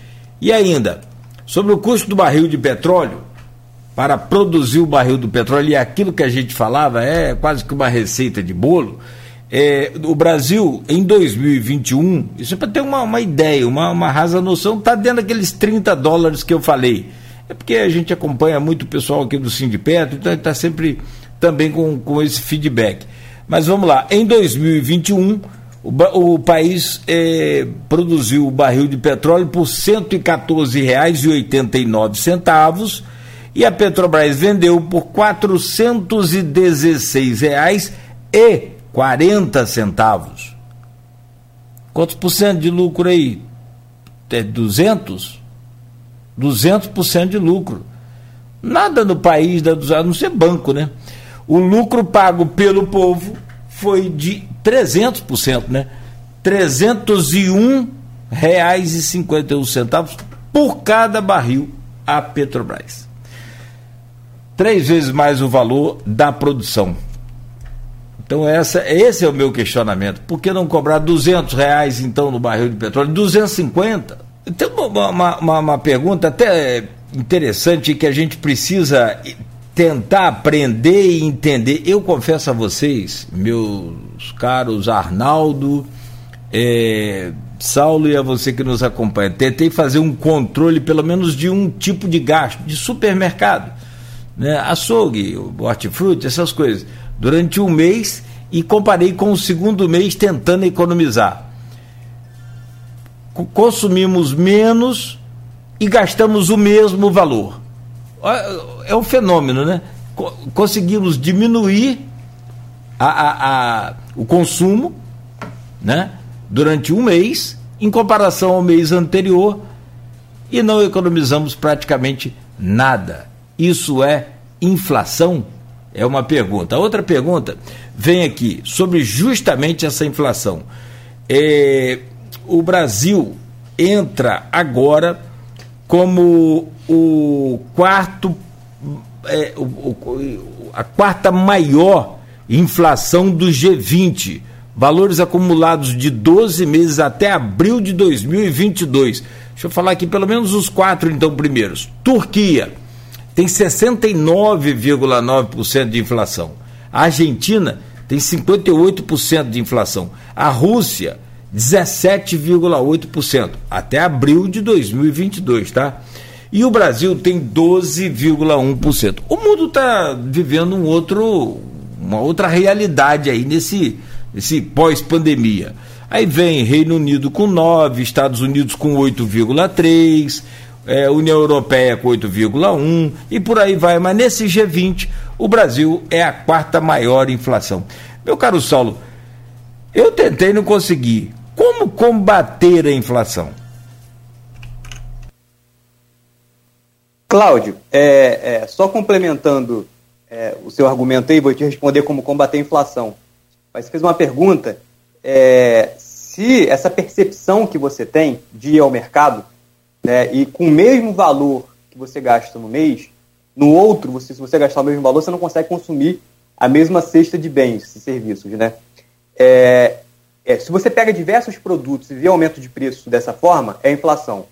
E ainda, sobre o custo do barril de petróleo, para produzir o barril do petróleo, e aquilo que a gente falava é quase que uma receita de bolo é, o Brasil, em 2021, isso é para ter uma, uma ideia, uma, uma rasa noção, está dentro daqueles 30 dólares que eu falei. É porque a gente acompanha muito o pessoal aqui do Perto, então está sempre também com, com esse feedback. Mas vamos lá, em 2021, o, o país é, produziu o barril de petróleo por R$ 114,89 e a Petrobras vendeu por R$ 416,00 e 40 centavos. Quantos por cento de lucro aí? É 200? 200% de lucro. Nada no país a não ser banco, né? O lucro pago pelo povo foi de 300%, né? 301 reais e 51 centavos por cada barril a Petrobras. Três vezes mais o valor da produção. Então essa, esse é o meu questionamento. Por que não cobrar 200 reais então no barril de petróleo? 250? Tem uma, uma, uma pergunta até interessante que a gente precisa tentar aprender e entender. Eu confesso a vocês, meus caros Arnaldo, é, Saulo e a você que nos acompanha. Tentei fazer um controle, pelo menos, de um tipo de gasto, de supermercado, né? açougue, hortifruti, essas coisas, durante um mês e comparei com o segundo mês tentando economizar. Consumimos menos e gastamos o mesmo valor. É um fenômeno, né? Conseguimos diminuir a, a, a, o consumo, né? Durante um mês, em comparação ao mês anterior, e não economizamos praticamente nada. Isso é inflação? É uma pergunta. A outra pergunta vem aqui sobre justamente essa inflação. É, o Brasil entra agora como o quarto, é, o, o, a quarta maior inflação do G20. Valores acumulados de 12 meses até abril de 2022. Deixa eu falar aqui pelo menos os quatro, então, primeiros. Turquia tem 69,9% de inflação. A Argentina tem 58% de inflação. A Rússia, 17,8%, até abril de 2022, tá? E o Brasil tem 12,1%. O mundo está vivendo um outro, uma outra realidade aí nesse, nesse pós-pandemia. Aí vem Reino Unido com 9, Estados Unidos com 8,3, é, União Europeia com 8,1 e por aí vai. Mas nesse G20, o Brasil é a quarta maior inflação. Meu caro Saulo, eu tentei não conseguir. Como combater a inflação? Cláudio, é, é, só complementando é, o seu argumento aí, vou te responder como combater a inflação. Mas você fez uma pergunta, é, se essa percepção que você tem de ir ao mercado né, e com o mesmo valor que você gasta no mês, no outro, você, se você gastar o mesmo valor, você não consegue consumir a mesma cesta de bens e serviços. Né? É, se você pega diversos produtos e vê aumento de preço dessa forma, é inflação.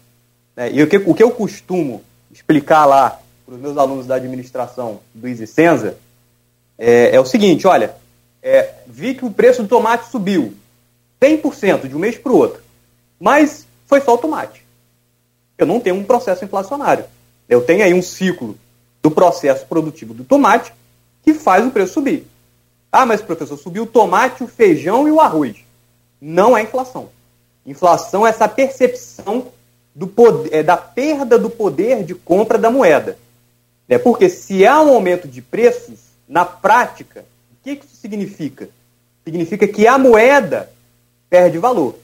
Né? E o que, o que eu costumo explicar lá para os meus alunos da administração do Easy Senza é, é o seguinte, olha, é, vi que o preço do tomate subiu 100% de um mês para o outro, mas foi só o tomate eu não tenho um processo inflacionário. Eu tenho aí um ciclo do processo produtivo do tomate que faz o preço subir. Ah, mas professor, subiu o tomate, o feijão e o arroz. Não é inflação. Inflação é essa percepção do poder, é, da perda do poder de compra da moeda. É porque se há um aumento de preços, na prática, o que isso significa? Significa que a moeda perde valor.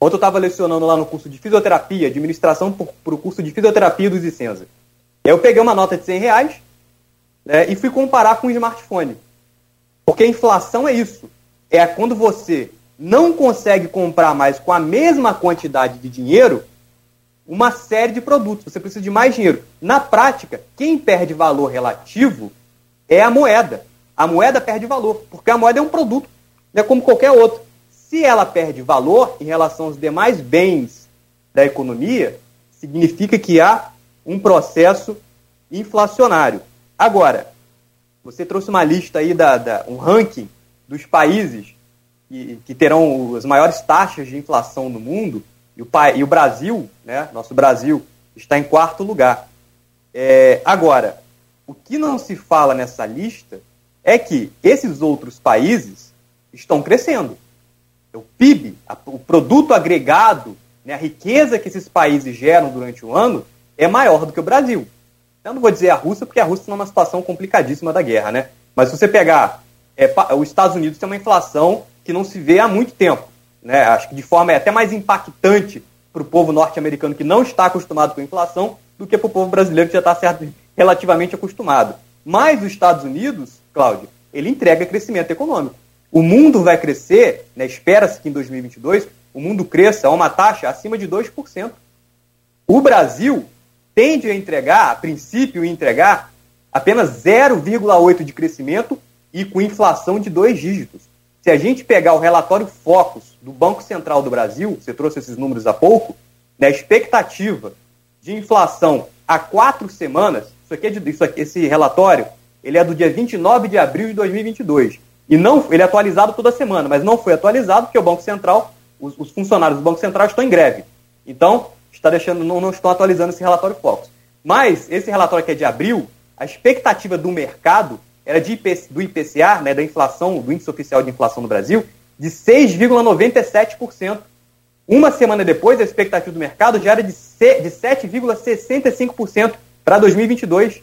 Ontem eu estava lecionando lá no curso de fisioterapia, administração para o curso de fisioterapia do Zicenza. Eu peguei uma nota de 100 reais né, e fui comparar com o smartphone. Porque a inflação é isso. É quando você não consegue comprar mais com a mesma quantidade de dinheiro uma série de produtos. Você precisa de mais dinheiro. Na prática, quem perde valor relativo é a moeda. A moeda perde valor, porque a moeda é um produto, é como qualquer outro. Se ela perde valor em relação aos demais bens da economia, significa que há um processo inflacionário. Agora, você trouxe uma lista aí, da, da um ranking dos países que, que, terão as maiores taxas de inflação no mundo, e o, e o Brasil, né, nosso Brasil, está em quarto lugar. É, agora, o que não se fala nessa lista é que esses outros países estão crescendo. O PIB, a, o produto agregado, né, a riqueza que esses países geram durante o ano, é maior do que o Brasil. Eu não vou dizer a Rússia, porque a Rússia está numa situação complicadíssima da guerra, né? Mas se você pegar é, os Estados Unidos tem uma inflação que não se vê há muito tempo. Né? Acho que de forma é até mais impactante para o povo norte-americano que não está acostumado com a inflação do que para o povo brasileiro que já está relativamente acostumado. Mas os Estados Unidos, Cláudio, ele entrega crescimento econômico. O mundo vai crescer, né, espera-se que em 2022 o mundo cresça a uma taxa acima de 2%. O Brasil tende a entregar, a princípio, entregar apenas 0,8% de crescimento e com inflação de dois dígitos. Se a gente pegar o relatório Focus do Banco Central do Brasil, você trouxe esses números há pouco, né, a expectativa de inflação há quatro semanas, isso aqui, é de, isso aqui esse relatório, ele é do dia 29 de abril de 2022 E não, ele é atualizado toda semana, mas não foi atualizado porque o Banco Central, os, os funcionários do Banco Central estão em greve. Então, está deixando, não, não estão atualizando esse relatório Focus. Mas esse relatório que é de abril, a expectativa do mercado era de do IPCA, né, da inflação, do índice oficial de inflação no Brasil, de 6,97%. Uma semana depois, a expectativa do mercado já era de 7,65% para 2022.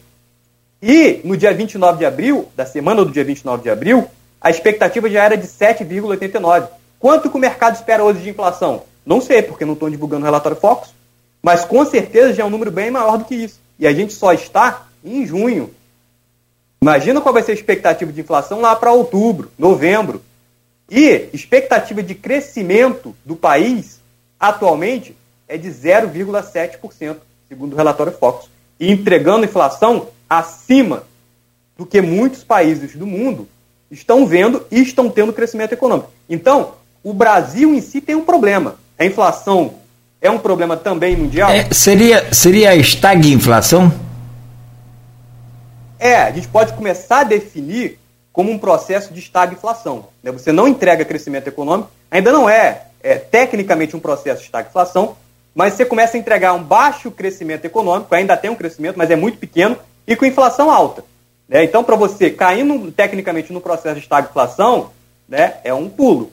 E no dia 29 de abril, da semana do dia 29 de abril, a expectativa já era de 7,89%. Quanto que o mercado espera hoje de inflação? Não sei, porque não estão divulgando o relatório Focus, mas com certeza já é um número bem maior do que isso. E a gente só está em junho. Imagina qual vai ser a expectativa de inflação lá para outubro, novembro. E expectativa de crescimento do país atualmente é de 0,7%, segundo o relatório Focus, e entregando inflação acima do que muitos países do mundo estão vendo e estão tendo crescimento econômico. Então, o Brasil em si tem um problema. A inflação é um problema também mundial? É, seria, seria a estagflação? É, a gente pode começar a definir como um processo de estagflação. Né? Você não entrega crescimento econômico, ainda não é, é tecnicamente um processo de estagflação, mas você começa a entregar um baixo crescimento econômico, ainda tem um crescimento, mas é muito pequeno, e com inflação alta. Né? Então, para você cair no, tecnicamente no processo de estagflação, né, é um pulo.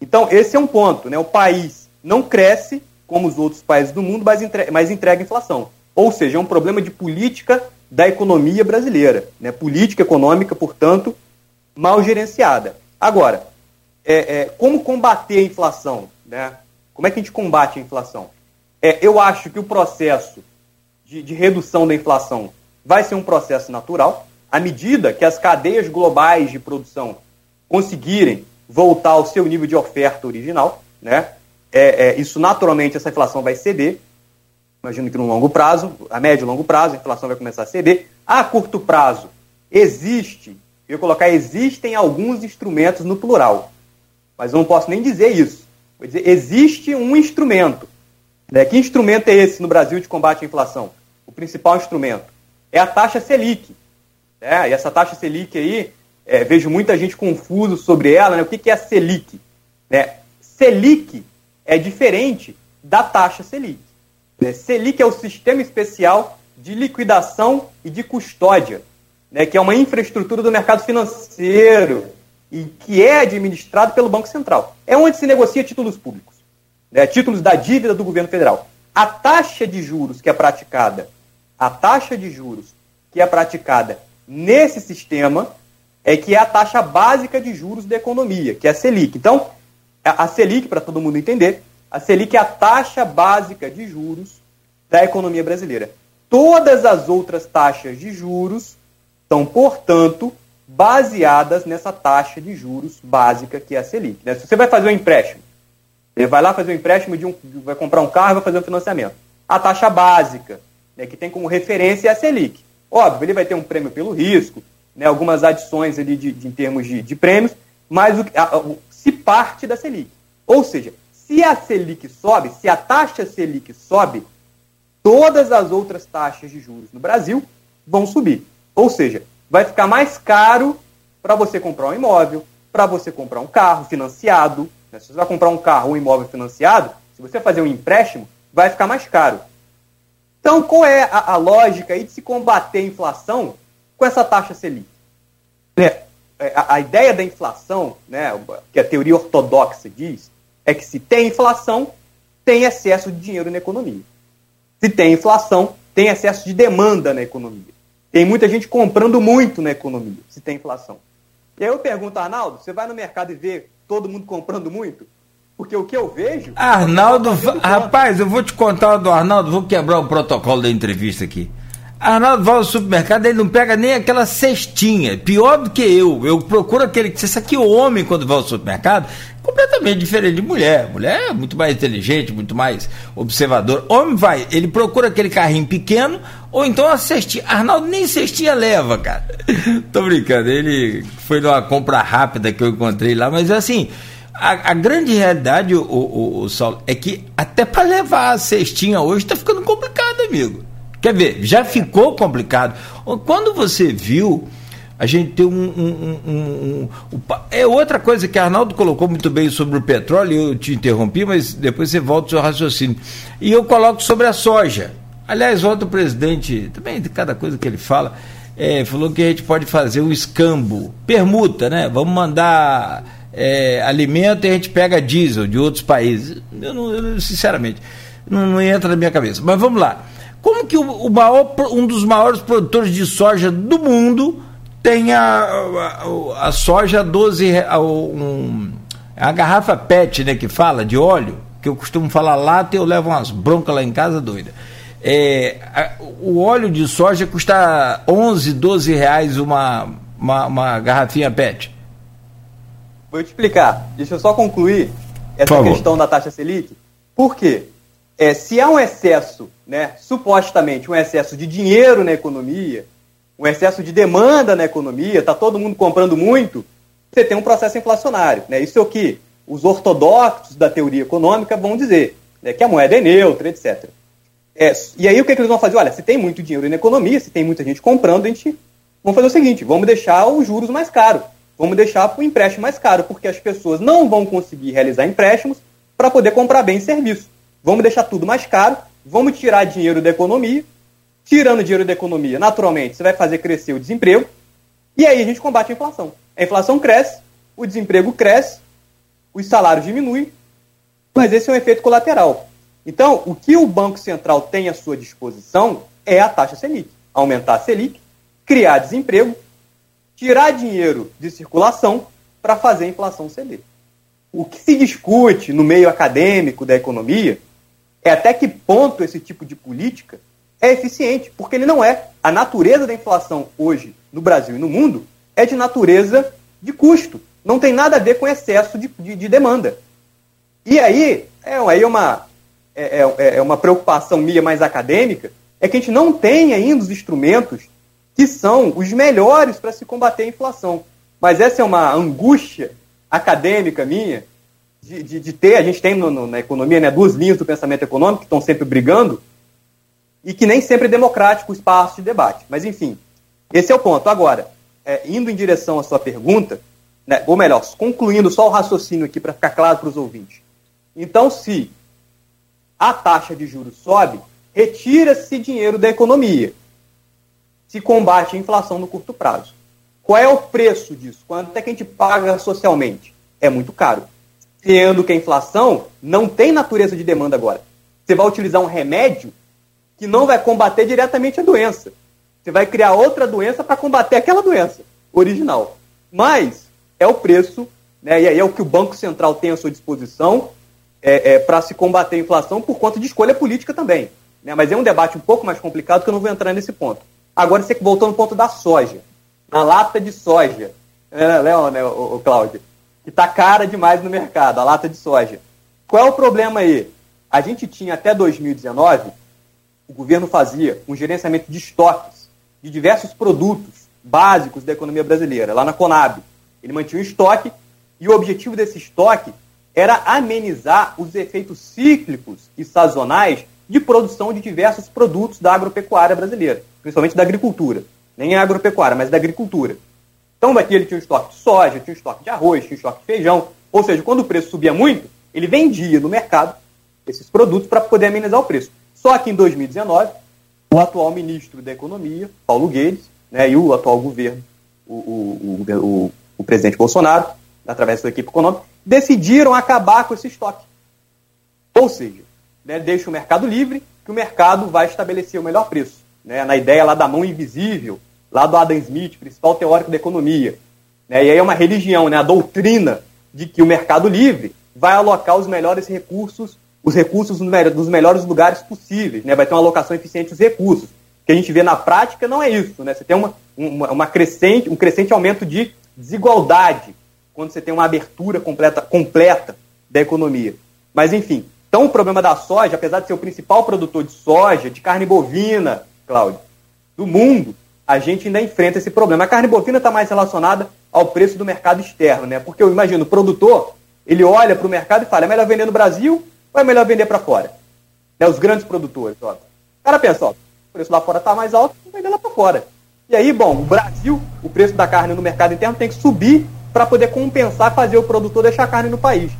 Então, esse é um ponto. Né? O país não cresce como os outros países do mundo, mas, entre, mas entrega inflação. Ou seja, é um problema de política da economia brasileira. Né? Política econômica, portanto, mal gerenciada. Agora, é, é, como combater a inflação? Né? Como é que a gente combate a inflação? É, eu acho que o processo de, de redução da inflação vai ser um processo natural. À medida que as cadeias globais de produção conseguirem voltar ao seu nível de oferta original, né? é, é, isso naturalmente, essa inflação vai ceder. Imagino que no longo prazo, a médio e longo prazo, a inflação vai começar a ceder. A curto prazo, existe, eu colocar, existem alguns instrumentos no plural. Mas eu não posso nem dizer isso. Vou dizer, existe um instrumento. Né? Que instrumento é esse no Brasil de combate à inflação? O principal instrumento é a taxa Selic. Né? E essa taxa Selic aí, é, vejo muita gente confuso sobre ela. Né? O que, que é a Selic? Né? Selic é diferente da taxa Selic. Né? Selic é o sistema especial de liquidação e de custódia, né? que é uma infraestrutura do mercado financeiro e que é administrado pelo Banco Central. É onde se negocia títulos públicos, né? títulos da dívida do governo federal. A taxa de juros que é praticada, a taxa de juros que é praticada nesse sistema é que é a taxa básica de juros da economia, que é a Selic. Então, a Selic, para todo mundo entender, a Selic é a taxa básica de juros da economia brasileira. Todas as outras taxas de juros são, portanto, baseadas nessa taxa de juros básica que é a Selic. Né? Se você vai fazer um empréstimo, você vai lá fazer um empréstimo de um, vai comprar um carro, vai fazer um financiamento. A taxa básica, né, que tem como referência é a Selic. Óbvio, ele vai ter um prêmio pelo risco, né, algumas adições ali de, de em termos de, de prêmios, mas o, a, se parte da Selic. Ou seja, se a Selic sobe, se a taxa Selic sobe, todas as outras taxas de juros no Brasil vão subir. Ou seja, vai ficar mais caro para você comprar um imóvel, para você comprar um carro financiado. Né? Se você vai comprar um carro ou um imóvel financiado, se você fazer um empréstimo, vai ficar mais caro. Então, qual é a, a lógica aí de se combater a inflação com essa taxa Selic? É, é, a, a, ideia da inflação, né, que a teoria ortodoxa diz, é que se tem inflação, tem excesso de dinheiro na economia. Se tem inflação, tem excesso de demanda na economia. Tem muita gente comprando muito na economia, se tem inflação. E aí eu pergunto, Arnaldo, você vai no mercado e vê todo mundo comprando muito? Porque o que eu vejo. Arnaldo, rapaz, eu vou te contar o do Arnaldo, vou quebrar o protocolo da entrevista aqui. Arnaldo vai ao supermercado, ele não pega nem aquela cestinha. Pior do que eu. Eu procuro aquele. Isso aqui, o homem, quando vai ao supermercado, completamente diferente de mulher. Mulher é muito mais inteligente, muito mais observador. Homem vai, ele procura aquele carrinho pequeno, ou então a cestinha. Arnaldo nem cestinha leva, cara. *laughs* Tô brincando, ele foi numa compra rápida que eu encontrei lá, mas assim. A, a grande realidade, o, o, o Saulo, é que até para levar a cestinha hoje está ficando complicado, amigo. Quer ver, já ficou complicado. Quando você viu a gente tem um, um, um, um, É outra coisa que Arnaldo colocou muito bem sobre o petróleo, eu te interrompi, mas depois você volta ao seu raciocínio. E eu coloco sobre a soja. Aliás, ontem o presidente, também de cada coisa que ele fala, é, falou que a gente pode fazer um escambo, permuta, né? Vamos mandar é, alimento e a gente pega diesel de outros países. Eu, não, eu sinceramente, não, não, entra na minha cabeça. Mas vamos lá. Como que o, maior, um dos maiores produtores de soja do mundo tem a, a, a soja 12, a, um, a garrafa PET, né, que fala, de óleo, que eu costumo falar lata e eu levo umas broncas lá em casa doida. É, a, o óleo de soja custa 11, 12 reais uma, uma, uma garrafinha PET. Vou te explicar. Deixa eu só concluir essa questão da taxa Selic. Por quê? É, se há um excesso, né, supostamente um excesso de dinheiro na economia, um excesso de demanda na economia, está todo mundo comprando muito, você tem um processo inflacionário. Né? Isso é o que os ortodoxos da teoria econômica vão dizer, né, que a moeda é neutra, etc. É, e aí o que, é que eles vão fazer? Olha, se tem muito dinheiro na economia, se tem muita gente comprando, a gente vamos fazer o seguinte, vamos deixar os juros mais caros, vamos deixar o empréstimo mais caro, porque as pessoas não vão conseguir realizar empréstimos para poder comprar bem e serviço. Vamos deixar tudo mais caro, vamos tirar dinheiro da economia, tirando dinheiro da economia, naturalmente, você vai fazer crescer o desemprego, e aí a gente combate a inflação. A inflação cresce, o desemprego cresce, os salários diminuem, mas esse é um efeito colateral. Então, o que o Banco Central tem à sua disposição é a taxa Selic. Aumentar a Selic, criar desemprego, tirar dinheiro de circulação para fazer a inflação ceder. O que se discute no meio acadêmico da economia é até que ponto esse tipo de política é eficiente, porque ele não é. A natureza da inflação hoje no Brasil e no mundo é de natureza de custo. Não tem nada a ver com excesso de, de, de demanda. E aí, é, aí uma, é, é, é uma preocupação minha mais acadêmica, é que a gente não tem ainda os instrumentos que são os melhores para se combater a inflação. Mas essa é uma angústia acadêmica minha de, de, de ter, a gente tem no, no, na economia né, duas linhas do pensamento econômico que estão sempre brigando, e que nem sempre é democrático o espaço de debate. Mas, enfim, esse é o ponto. Agora, é, indo em direção à sua pergunta, né, ou melhor, concluindo só o raciocínio aqui para ficar claro para os ouvintes. Então, se a taxa de juros sobe, retira-se dinheiro da economia. Se combate a inflação no curto prazo. Qual é o preço disso? Quanto é que a gente paga socialmente? É muito caro. Sendo que a inflação não tem natureza de demanda agora. Você vai utilizar um remédio que não vai combater diretamente a doença. Você vai criar outra doença para combater aquela doença original. Mas é o preço, né, e aí é o que o Banco Central tem à sua disposição é, é, para se combater a inflação por conta de escolha política também. Né? Mas é um debate um pouco mais complicado que eu não vou entrar nesse ponto. Agora você voltou no ponto da soja. Na lata de soja. É, Leon, né, o Cláudio? Que está cara demais no mercado, a lata de soja. Qual é o problema aí? A gente tinha até 2019 o governo fazia um gerenciamento de estoques de diversos produtos básicos da economia brasileira, lá na Conab. Ele mantinha um estoque e o objetivo desse estoque era amenizar os efeitos cíclicos e sazonais de produção de diversos produtos da agropecuária brasileira, principalmente da agricultura. Nem a agropecuária, mas da agricultura. Então, daqui ele tinha um estoque de soja, tinha um estoque de arroz, tinha um estoque de feijão. Ou seja, quando o preço subia muito, ele vendia no mercado esses produtos para poder amenizar o preço. Só que em 2019, o atual ministro da Economia, Paulo Guedes, né, e o atual governo, o, o, o, o presidente Bolsonaro, através da sua equipe econômica, decidiram acabar com esse estoque. Ou seja, né, deixa o mercado livre, que o mercado vai estabelecer o melhor preço. Né, na ideia lá da mão invisível, lá do Adam Smith, principal teórico da economia. Né, e aí é uma religião, né, a doutrina de que o mercado livre vai alocar os melhores recursos os recursos nos melhores lugares possíveis, né? vai ter uma alocação eficiente dos recursos. O que a gente vê na prática não é isso. Né? Você tem uma, uma, uma crescente, um crescente aumento de desigualdade quando você tem uma abertura completa, completa da economia. Mas, enfim, então o problema da soja, apesar de ser o principal produtor de soja, de carne bovina, Cláudio, do mundo, a gente ainda enfrenta esse problema. A carne bovina está mais relacionada ao preço do mercado externo, né? Porque eu imagino, o produtor, ele olha para o mercado e fala, é melhor vender no Brasil ou é melhor vender para fora? Né, os grandes produtores, ó. O cara pensa, ó, o preço lá fora está mais alto, vou vender lá para fora. E aí, bom, o Brasil, o preço da carne no mercado interno tem que subir para poder compensar, fazer o produtor deixar a carne no país.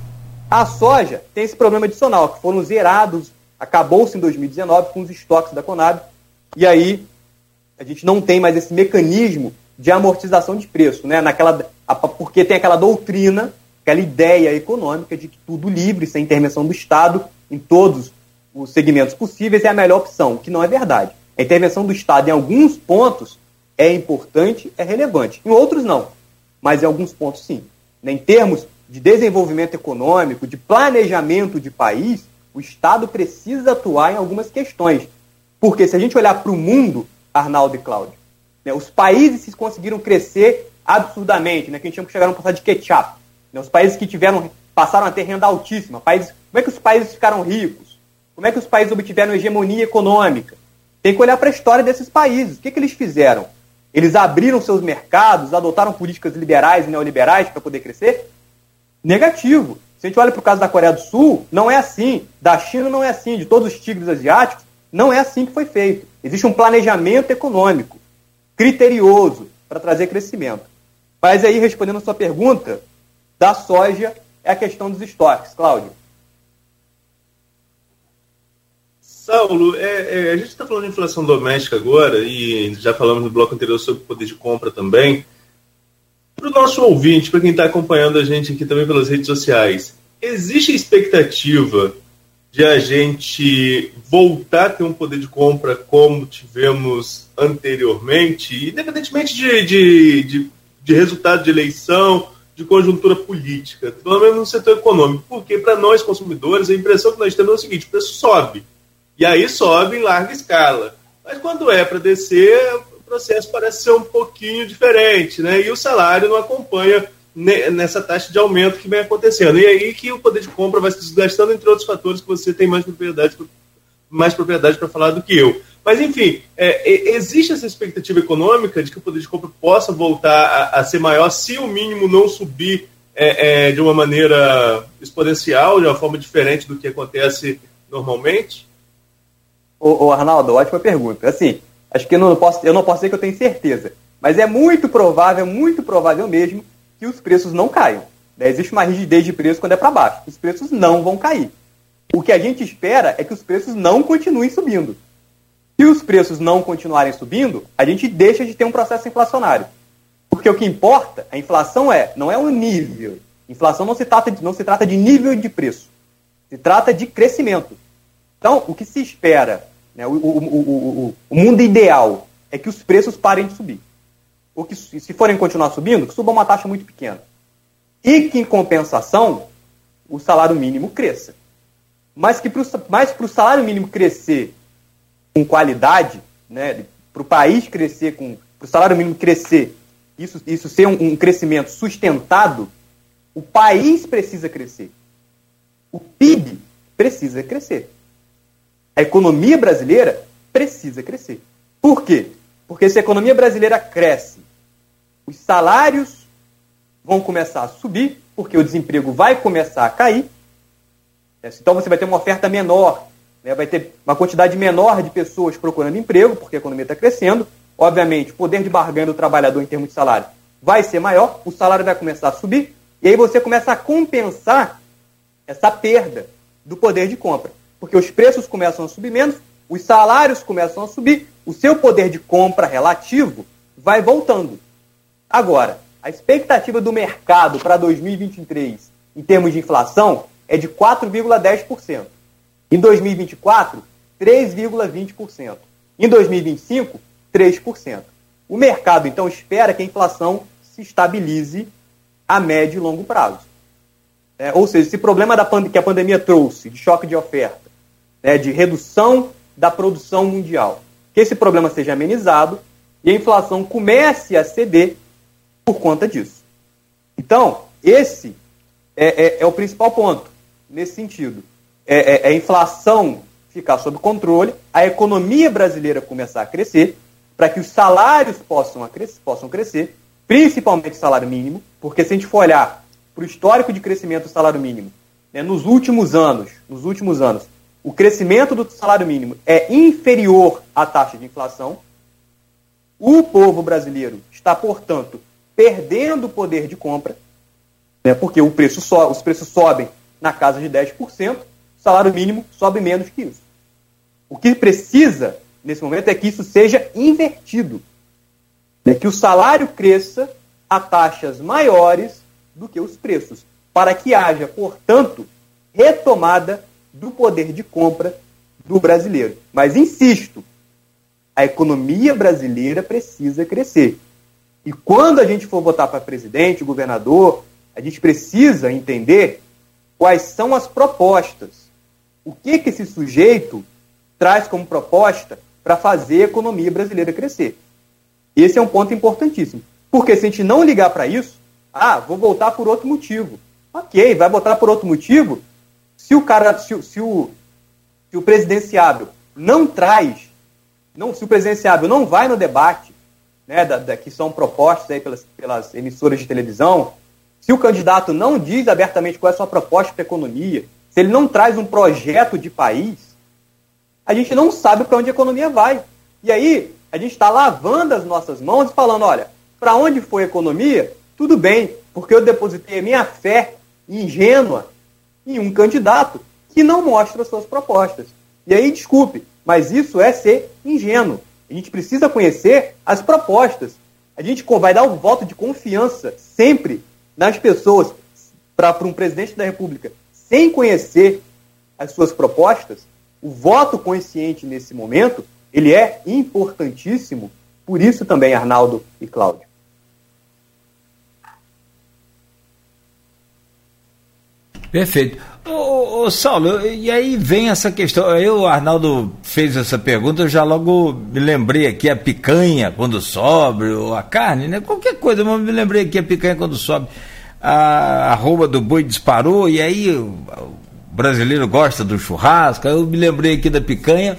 A soja tem esse problema adicional, que foram zerados, acabou-se em 2019 com os estoques da Conab, e aí a gente não tem mais esse mecanismo de amortização de preço, né? Naquela, porque tem aquela doutrina, aquela ideia econômica de que tudo livre, sem intervenção do Estado, em todos os segmentos possíveis, é a melhor opção, o que não é verdade. A intervenção do Estado em alguns pontos é importante, é relevante. Em outros, não. Mas em alguns pontos, sim. Em termos de desenvolvimento econômico, de planejamento de país, o Estado precisa atuar em algumas questões. Porque se a gente olhar para o mundo, Arnaldo e Cláudio, né, os países conseguiram crescer absurdamente, né, que a gente que chegaram a passar de ketchup. Né, os países que tiveram passaram a ter renda altíssima. Países, como é que os países ficaram ricos? Como é que os países obtiveram hegemonia econômica? Tem que olhar para a história desses países. O que, que eles fizeram? Eles abriram seus mercados, adotaram políticas liberais e neoliberais para poder crescer? Negativo. Se a gente olha para o caso da Coreia do Sul, não é assim. Da China não é assim. De todos os tigres asiáticos, não é assim que foi feito. Existe um planejamento econômico criterioso para trazer crescimento. Mas aí, respondendo a sua pergunta, da soja é a questão dos estoques. Cláudio. Saulo, é, é, a gente está falando de inflação doméstica agora e já falamos no bloco anterior sobre poder de compra também. Para o nosso ouvinte, para quem está acompanhando a gente aqui também pelas redes sociais, existe expectativa de a gente voltar a ter um poder de compra como tivemos anteriormente, independentemente de, de, de, de resultado de eleição, de conjuntura política, pelo menos no setor econômico, porque para nós consumidores a impressão que nós temos é o seguinte: o preço sobe. E aí sobe em larga escala. Mas quando é para descer, o processo parece ser um pouquinho diferente, né? E o salário não acompanha nessa taxa de aumento que vem acontecendo. E aí que o poder de compra vai se desgastando, entre outros fatores que você tem mais propriedade mais propriedade para falar do que eu. Mas, enfim, é, existe essa expectativa econômica de que o poder de compra possa voltar a, a ser maior se o mínimo não subir é, é, de uma maneira exponencial, de uma forma diferente do que acontece normalmente? Ô, ô Arnaldo, ótima pergunta. Assim, acho que eu não, posso, eu não posso dizer que eu tenho certeza, mas é muito provável, muito provável mesmo, que os preços não caiam. Né? Existe uma rigidez de preço quando é para baixo. Os preços não vão cair. O que a gente espera é que os preços não continuem subindo. Se os preços não continuarem subindo, a gente deixa de ter um processo inflacionário. Porque o que importa, a inflação é, não é o nível. Inflação não se trata de, não se trata de nível de preço. Se trata de crescimento. Então, o que se espera, né, o, o, o, o, mundo ideal é que os preços parem de subir. Ou que, se forem continuar subindo, que suba uma taxa muito pequena. E que, em compensação, o salário mínimo cresça. Mas que para o salário mínimo crescer com qualidade, né, para o país crescer, para o salário mínimo crescer, isso, isso ser um, um crescimento sustentado, o país precisa crescer. O PIB precisa crescer. A economia brasileira precisa crescer. Por quê? Porque se a economia brasileira cresce, os salários vão começar a subir, porque o desemprego vai começar a cair. Então você vai ter uma oferta menor né? Vai ter uma quantidade menor de pessoas procurando emprego, porque a economia está crescendo. Obviamente, o poder de barganha do trabalhador em termos de salário vai ser maior, o salário vai começar a subir, e aí você começa a compensar essa perda do poder de compra. Porque os preços começam a subir menos, os salários começam a subir, o seu poder de compra relativo vai voltando. Agora, a expectativa do mercado para 2023 em termos de inflação é de 4,10%. Em 2024, 3,20%. Em 2025, 3%. O mercado, então, espera que a inflação se estabilize a médio e longo prazo. É, ou seja, esse problema da que a pandemia trouxe, de choque de oferta, né, de redução da produção mundial, que esse problema seja amenizado e a inflação comece a ceder por conta disso. Então, esse é, é, é o principal ponto nesse sentido é, é, é, a inflação ficar sob controle, a economia brasileira começar a crescer, para que os salários possam, crescer, possam crescer, principalmente o salário mínimo, porque se a gente for olhar para o histórico de crescimento do salário mínimo, né, nos últimos anos, nos últimos anos, o crescimento do salário mínimo é inferior à taxa de inflação. O povo brasileiro está, portanto, perdendo o poder de compra, né, porque o preço so, os preços sobem na casa de 10%, o salário mínimo sobe menos que isso. O que precisa, nesse momento, é que isso seja invertido. Né, que o salário cresça a taxas maiores do que os preços, para que haja, portanto, retomada do poder de compra do brasileiro. Mas insisto, a economia brasileira precisa crescer. E quando a gente for votar para presidente, governador, a gente precisa entender quais são as propostas. O que, que esse sujeito traz como proposta para fazer a economia brasileira crescer. Esse é um ponto importantíssimo. Porque se a gente não ligar para isso, ah, vou voltar por outro motivo. Ok, vai votar por outro motivo. Se o cara, se, se o, se o presidenciável não traz, não, se o presidenciável não vai no debate, né, da, da, que são propostas aí pelas, pelas emissoras de televisão, se o candidato não diz abertamente qual é a sua proposta para a economia, se ele não traz um projeto de país, a gente não sabe para onde a economia vai. E aí, a gente está lavando as nossas mãos e falando: olha, para onde foi a economia? Tudo bem, porque eu depositei a minha fé ingênua em um candidato que não mostra suas propostas. E aí, desculpe, mas isso é ser ingênuo. A gente precisa conhecer as propostas. A gente vai dar um voto de confiança sempre nas pessoas para um presidente da República sem conhecer as suas propostas. O voto consciente nesse momento ele é importantíssimo. Por isso também, Arnaldo e Cláudio. Perfeito. Ô, Saulo, e aí vem essa questão. Eu, o Arnaldo fez essa pergunta, eu já logo me lembrei aqui a picanha quando sobe, ou a carne, né? Qualquer coisa, mas me lembrei aqui a picanha quando sobe. A arroba do boi disparou, e aí o brasileiro gosta do churrasco. Eu me lembrei aqui da picanha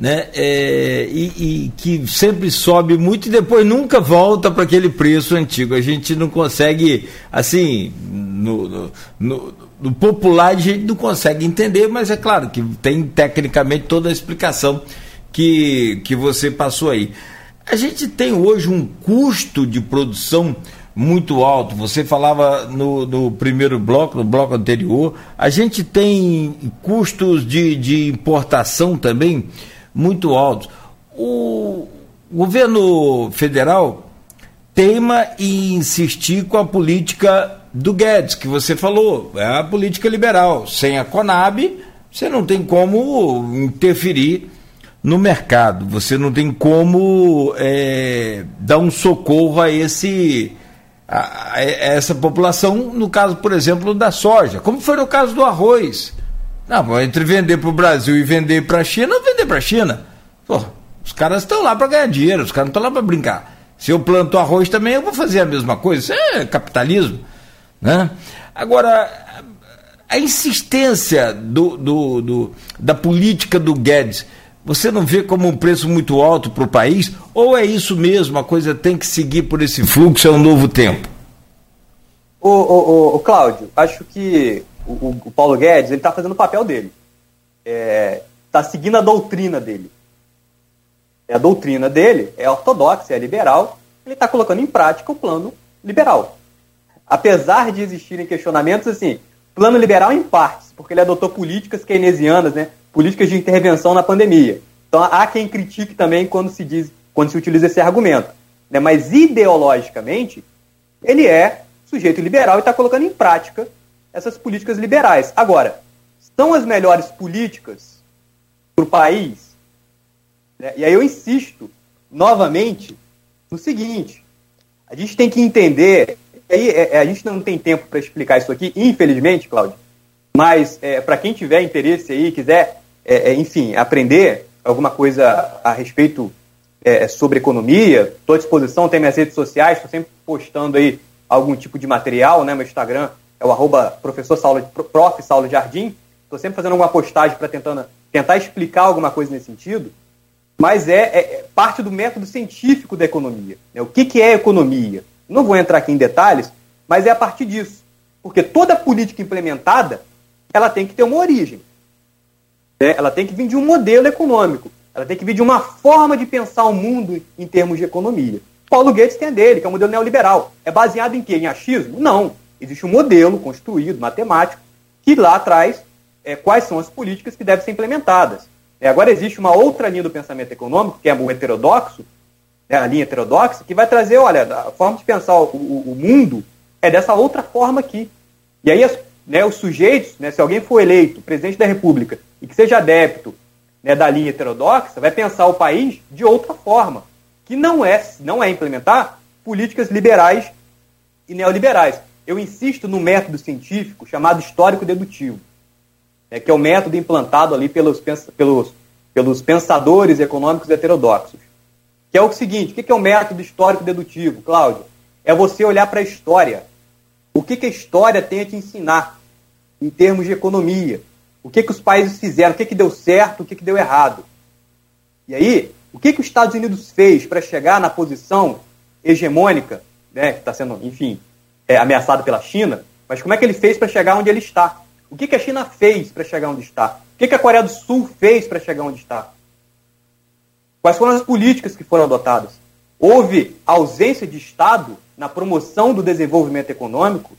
né? É, e, e, que sempre sobe muito e depois nunca volta para aquele preço antigo. A gente não consegue, assim, no, no, no, no, popular a gente não consegue entender, mas é claro que tem tecnicamente toda a explicação que, que você passou aí. A gente tem hoje um custo de produção muito alto. Você falava no, no, primeiro bloco, no bloco anterior, a gente tem custos de, de importação também muito altos. O governo federal teima em insistir com a política do Guedes, que você falou, é a política liberal. Sem a Conab, você não tem como interferir no mercado, você não tem como é, dar um socorro a esse a, essa população, no caso, por exemplo, da soja, como foi no caso do arroz. Não, entre vender para o Brasil e vender para a China, vender para a China. Pô, os caras estão lá para ganhar dinheiro, os caras não estão lá para brincar. Se eu planto arroz também, eu vou fazer a mesma coisa. Isso é capitalismo. Né? Agora, a insistência do, do, do, da política do Guedes, você não vê como um preço muito alto para o país? Ou é isso mesmo, a coisa tem que seguir por esse fluxo, é um novo tempo? Ô, ô, ô, Cláudio, acho que o, o Paulo Guedes, ele está fazendo o papel dele. Está é, seguindo a doutrina dele. A doutrina dele é ortodoxa, é liberal. Ele está colocando em prática o plano liberal. Apesar de existirem questionamentos, assim, plano liberal em partes, porque ele adotou políticas keynesianas, né, políticas de intervenção na pandemia. Então há quem critique também quando se diz, quando se utiliza esse argumento. Né, mas ideologicamente, ele é sujeito liberal e está colocando em prática essas políticas liberais. Agora, são as melhores políticas para o país? Né? E aí eu insisto novamente no seguinte: a gente tem que entender. Aí, é, é, a gente não tem tempo para explicar isso aqui, infelizmente, Cláudio. Mas é, para quem tiver interesse aí, quiser, é, é enfim, aprender alguma coisa a respeito é, sobre economia, estou à disposição, tem minhas redes sociais, estou sempre postando aí algum tipo de material, né? Meu Instagram é o arroba professor Saulo, prof. Saulo Jardim. Estou sempre fazendo alguma postagem para tentar explicar alguma coisa nesse sentido, mas é, é, é, parte do método científico da economia. Né? O que, que é economia? Não vou entrar aqui em detalhes, mas é a partir disso. Porque toda política implementada ela tem que ter uma origem. Né? Ela tem que vir de um modelo econômico. ela tem que vir de uma forma de pensar o mundo em termos de economia. Paulo Guedes tem a dele, que é o modelo neoliberal. É baseado em quê? Em achismo? Não. Existe um modelo construído, matemático, que lá traz é, quais são as políticas que devem ser implementadas. É, agora existe uma outra linha do pensamento econômico, que é o heterodoxo, né, a linha heterodoxa, que vai trazer, olha, a forma de pensar o, o, o mundo é dessa outra forma aqui. E aí as, né, os sujeitos, né, se alguém for eleito presidente da República e que seja adepto né, da linha heterodoxa, vai pensar o país de outra forma, que não é, não é implementar políticas liberais e neoliberais. Eu insisto no método científico chamado histórico dedutivo, né, que é o método implantado ali pelos, pelos, pelos pensadores econômicos heterodoxos. Que é o seguinte: o que é o método histórico dedutivo, Cláudio? É você olhar para a história. O que, que a história tem a te ensinar em termos de economia? O que, que os países fizeram? O que, que deu certo? O que, que deu errado? E aí, o que, que os Estados Unidos fez para chegar na posição hegemônica, né, que está sendo, enfim, é, ameaçado pela China? Mas como é que ele fez para chegar onde ele está? O que, que a China fez para chegar onde está? O que, que a Coreia do Sul fez para chegar onde está? Quais foram as políticas que foram adotadas? Houve ausência de Estado na promoção do desenvolvimento econômico?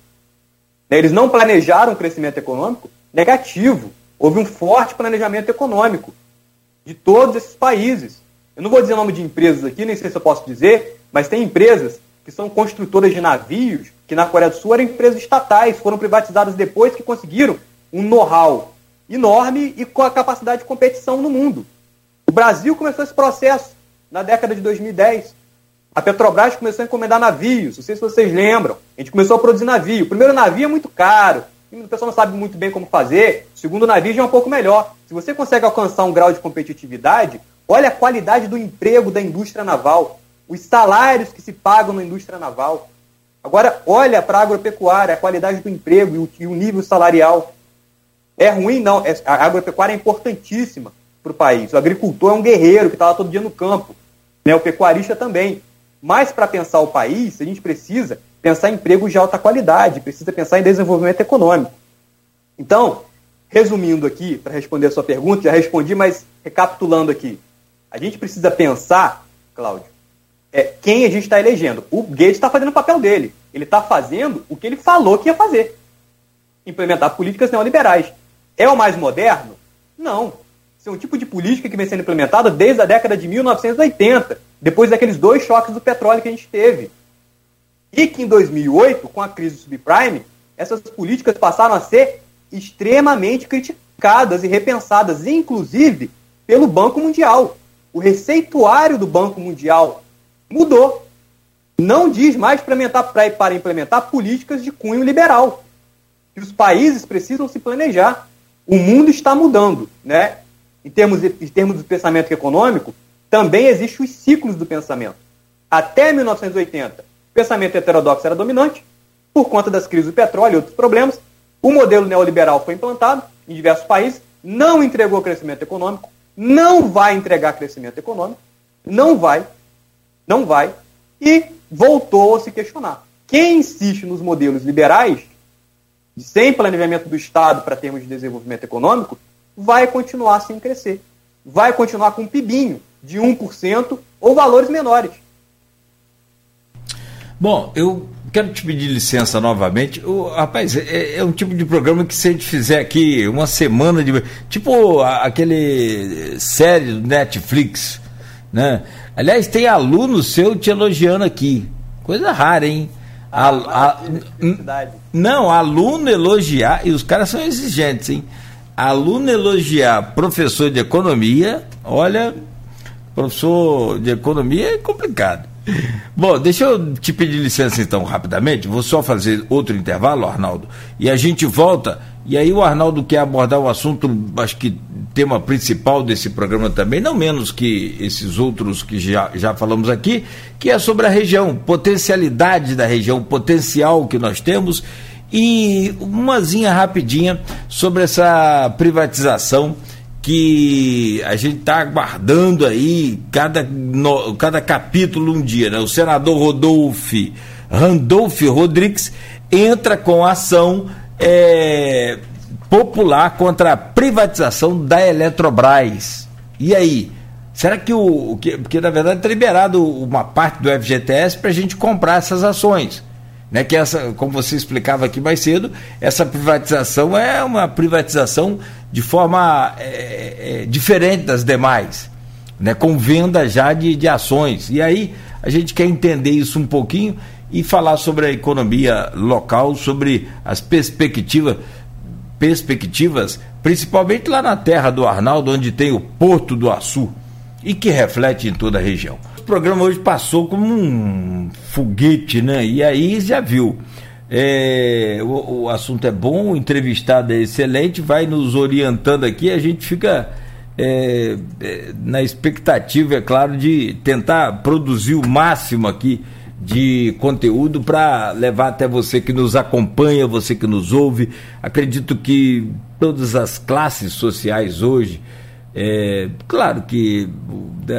Né, eles não planejaram o crescimento econômico? Negativo. Houve um forte planejamento econômico de todos esses países. Eu não vou dizer o nome de empresas aqui, nem sei se eu posso dizer, mas tem empresas que são construtoras de navios, que na Coreia do Sul eram empresas estatais, foram privatizadas depois que conseguiram um know-how enorme e com a capacidade de competição no mundo. O Brasil começou esse processo na década de 2010. A Petrobras começou a encomendar navios, não sei se vocês lembram. A gente começou a produzir navio. O primeiro navio é muito caro, o pessoal não sabe muito bem como fazer. O segundo navio já é um pouco melhor. Se você consegue alcançar um grau de competitividade, olha a qualidade do emprego da indústria naval, os salários que se pagam na indústria naval. Agora, olha para a agropecuária, a qualidade do emprego e o, e o nível salarial. É ruim? Não. É, a agropecuária é importantíssima para o país. O agricultor é um guerreiro que está lá todo dia no campo. Né? O pecuarista também. Mas para pensar o país, a gente precisa pensar em empregos de alta qualidade, precisa pensar em desenvolvimento econômico. Então, resumindo aqui, para responder a sua pergunta, já respondi, mas recapitulando aqui. A gente precisa pensar, Cláudio, é, quem a gente está elegendo. O Gates está fazendo o papel dele. Ele está fazendo o que ele falou que ia fazer. Implementar políticas neoliberais. É o mais moderno? Não. Isso é um tipo de política que vem sendo implementada desde a década de 1980, depois daqueles dois choques do petróleo que a gente teve. E que em 2008, com a crise do subprime, essas políticas passaram a ser extremamente criticadas e repensadas, inclusive pelo Banco Mundial. O receituário do Banco Mundial mudou. Não diz mais para implementar, para implementar políticas de cunho liberal. Que os países precisam se planejar. O mundo está mudando, né? em termos, de, em termos do pensamento econômico, também existem os ciclos do pensamento. Até 1980, o pensamento heterodoxo era dominante, por conta das crises do petróleo e outros problemas. O modelo neoliberal foi implantado em diversos países, não entregou crescimento econômico, não vai entregar crescimento econômico, não vai, não vai, e voltou a se questionar. Quem insiste nos modelos liberais, sem planejamento do Estado para termos de desenvolvimento econômico, vai continuar sem crescer. Vai continuar com um pibinho de 1% ou valores menores. Bom, eu quero te pedir licença novamente. O, rapaz, é, é, um tipo de programa que se a gente fizer aqui uma semana de. Tipo a, aquele série do Netflix, né? Aliás, tem aluno seu te elogiando aqui. Coisa rara, hein? A, a, não, aluno elogiar, e os caras são exigentes, hein? aluno elogiar professor de economia, olha, professor de economia é complicado. Bom, deixa eu te pedir licença então rapidamente, vou só fazer outro intervalo, Arnaldo, e a gente volta. E aí o Arnaldo quer abordar o assunto, acho que tema principal desse programa também, não menos que esses outros que já, já falamos aqui, que é sobre a região, potencialidade da região, potencial que nós temos e umazinha rapidinha sobre essa privatização que a gente está aguardando aí cada, no, cada capítulo um dia. Né? O senador Rodolfo Randolph Rodrigues entra com ação é, popular contra a privatização da Eletrobras. E aí? Será que o. Que, porque na verdade está liberado uma parte do FGTS para a gente comprar essas ações. Né, que essa, como você explicava aqui mais cedo, essa privatização é uma privatização de forma é, é, diferente das demais, né, com venda já de, de ações. E aí a gente quer entender isso um pouquinho e falar sobre a economia local, sobre as perspectivas, perspectivas, principalmente lá na terra do Arnaldo, onde tem o Porto do Açu e que reflete em toda a região. O programa hoje passou como um foguete, né? E aí já viu. É, o, o, assunto é bom, o entrevistado é excelente, vai nos orientando aqui, a gente fica é, é, na expectativa, é claro, de tentar produzir o máximo aqui de conteúdo para levar até você que nos acompanha, você que nos ouve. Acredito que todas as classes sociais hoje, é, claro que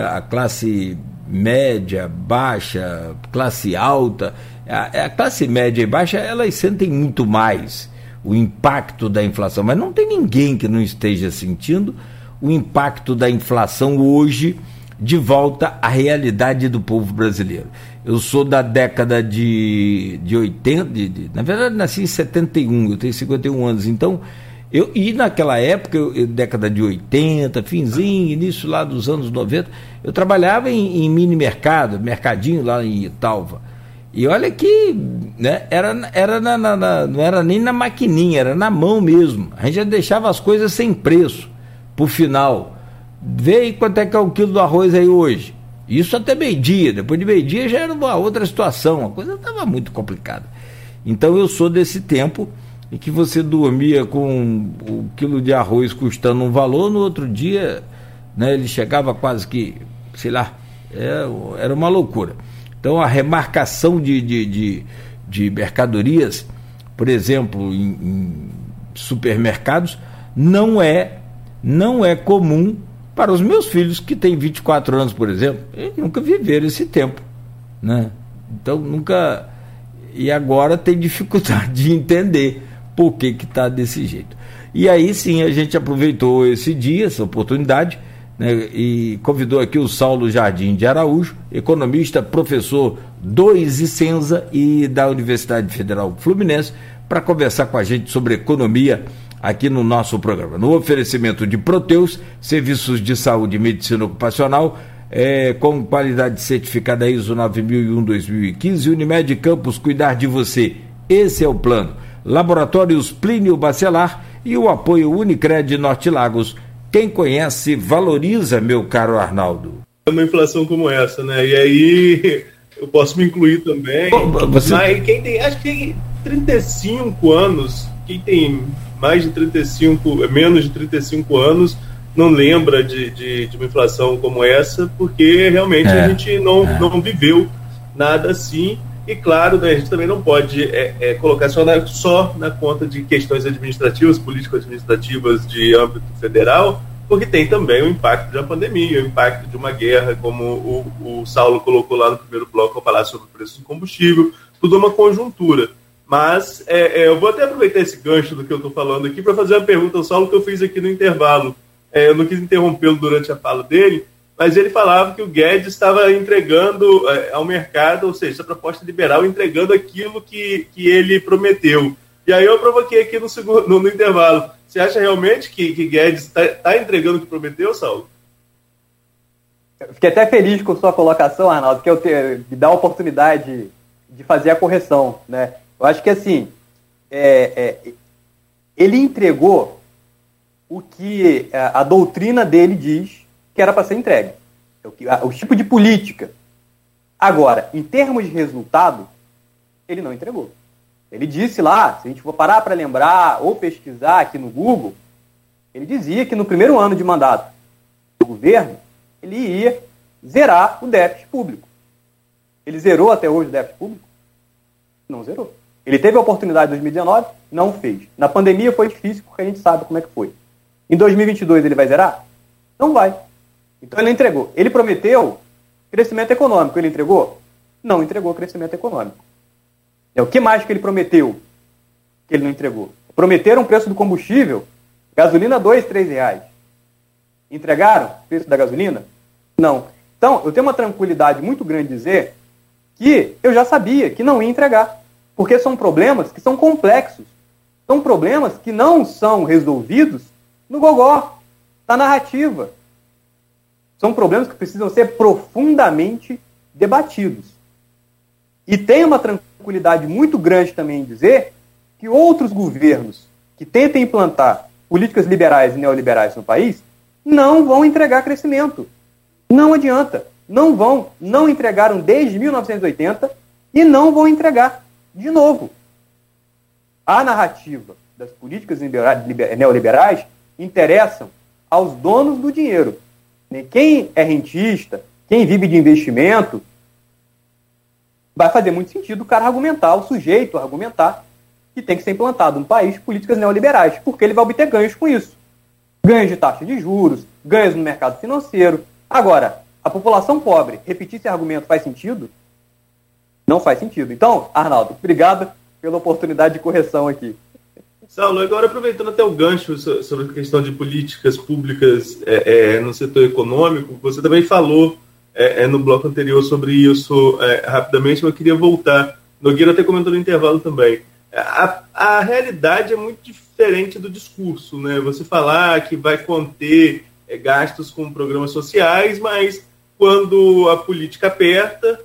a classe média, baixa, classe alta, a, a classe média e baixa, elas sentem muito mais o impacto da inflação, mas não tem ninguém que não esteja sentindo o impacto da inflação hoje de volta à realidade do povo brasileiro. Eu sou da década de, de 80, de, de, na verdade nasci em 71, eu tenho 51 anos, então eu, e naquela época, eu, década de 80, finzinho, início lá dos anos 90, eu trabalhava em, em mini mercado, mercadinho lá em Italva. E olha que né, era, era na, na, na, não era nem na maquininha, era na mão mesmo. A gente já deixava as coisas sem preço por final. Vê aí quanto é que é o quilo do arroz aí hoje. Isso até meio-dia. Depois de meio-dia já era uma outra situação. A coisa estava muito complicada. Então eu sou desse tempo em que você dormia com o quilo de arroz custando um valor, no outro dia né, ele chegava quase que, sei lá, é, era uma loucura. Então a remarcação de, de, de, de mercadorias, por exemplo, em, em supermercados, não é, não é comum para os meus filhos que têm 24 anos, por exemplo. Eles nunca viveram esse tempo. Né? Então nunca. E agora tem *laughs* dificuldade de entender por que está desse jeito. E aí sim a gente aproveitou esse dia, essa oportunidade, né, e convidou aqui o Saulo Jardim de Araújo, economista, professor do Isicenza e da Universidade Federal Fluminense, para conversar com a gente sobre economia aqui no nosso programa. No oferecimento de Proteus, serviços de saúde e medicina ocupacional, é, com qualidade certificada ISO 9001-2015, Unimed Campos, cuidar de você. Esse é o plano. Laboratórios Plínio Bacelar e o apoio Unicred Norte Lagos. Quem conhece, valoriza, meu caro Arnaldo. Uma inflação como essa, né? E aí *laughs* eu posso me incluir também. Você... Mas quem tem, acho que tem 35 anos, quem tem mais de 35, menos de 35 anos, não lembra de, de, de uma inflação como essa, porque realmente é, a gente não, é. não viveu nada assim. E claro, né, a gente também não pode é, é, colocar só na, só na conta de questões administrativas, político-administrativas de âmbito federal, porque tem também o impacto da pandemia, o impacto de uma guerra, como o, o Saulo colocou lá no primeiro bloco ao falar sobre o preço do combustível, tudo uma conjuntura. Mas é, é, eu vou até aproveitar esse gancho do que eu estou falando aqui para fazer uma pergunta ao Saulo que eu fiz aqui no intervalo. É, eu não quis interrompê-lo durante a fala dele, mas ele falava que o Guedes estava entregando é, ao mercado, ou seja, essa proposta liberal entregando aquilo que, que ele prometeu. E aí eu provoquei aqui no, segundo, no, no intervalo. Você acha realmente que, que Guedes está tá entregando o que prometeu, Saulo? Fiquei até feliz com sua colocação, Arnaldo, que eu te, me dá a oportunidade de fazer a correção. Né? Eu acho que assim, é, é, ele entregou o que a, a doutrina dele diz que era para ser entregue. É o, o tipo de política. Agora, em termos de resultado, ele não entregou. Ele disse lá, se a gente for parar para lembrar ou pesquisar aqui no Google, ele dizia que no primeiro ano de mandato do governo, ele ia zerar o déficit público. Ele zerou até hoje o déficit público? Não zerou. Ele teve a oportunidade em 2019, não fez. Na pandemia foi difícil, porque a gente sabe como é que foi. Em 2022 ele vai zerar? Não vai. Então ele entregou. Ele prometeu crescimento econômico. Ele entregou? Não entregou crescimento econômico. É o que mais que ele prometeu que ele não entregou? Prometeram o preço do combustível, gasolina dois, três reais. Entregaram o preço da gasolina? Não. Então, eu tenho uma tranquilidade muito grande de dizer que eu já sabia que não ia entregar. Porque são problemas que são complexos. São problemas que não são resolvidos no gogó, na narrativa. São problemas que precisam ser profundamente debatidos. E tem uma tranquilidade muito grande também em dizer que outros governos que tentem implantar políticas liberais e neoliberais no país não vão entregar crescimento. Não adianta. Não vão. Não entregaram desde 1980 e não vão entregar de novo. A narrativa das políticas neoliberais interessam aos donos do dinheiro. Quem é rentista, quem vive de investimento, vai fazer muito sentido o cara argumentar, o sujeito argumentar que tem que ser implantado no país políticas neoliberais, porque ele vai obter ganhos com isso. Ganhos de taxa de juros, ganhos no mercado financeiro. Agora, a população pobre, repetir esse argumento faz sentido? Não faz sentido. Então, Arnaldo, obrigado pela oportunidade de correção aqui. Saulo, agora aproveitando até o gancho sobre a questão de políticas públicas é, é, no setor econômico, você também falou é, é no bloco anterior sobre isso é, rapidamente, mas eu queria voltar. Nogueira até comentou no intervalo também. A, a realidade é muito diferente do discurso, né? Você falar que vai conter é, gastos com programas sociais, mas quando a política aperta,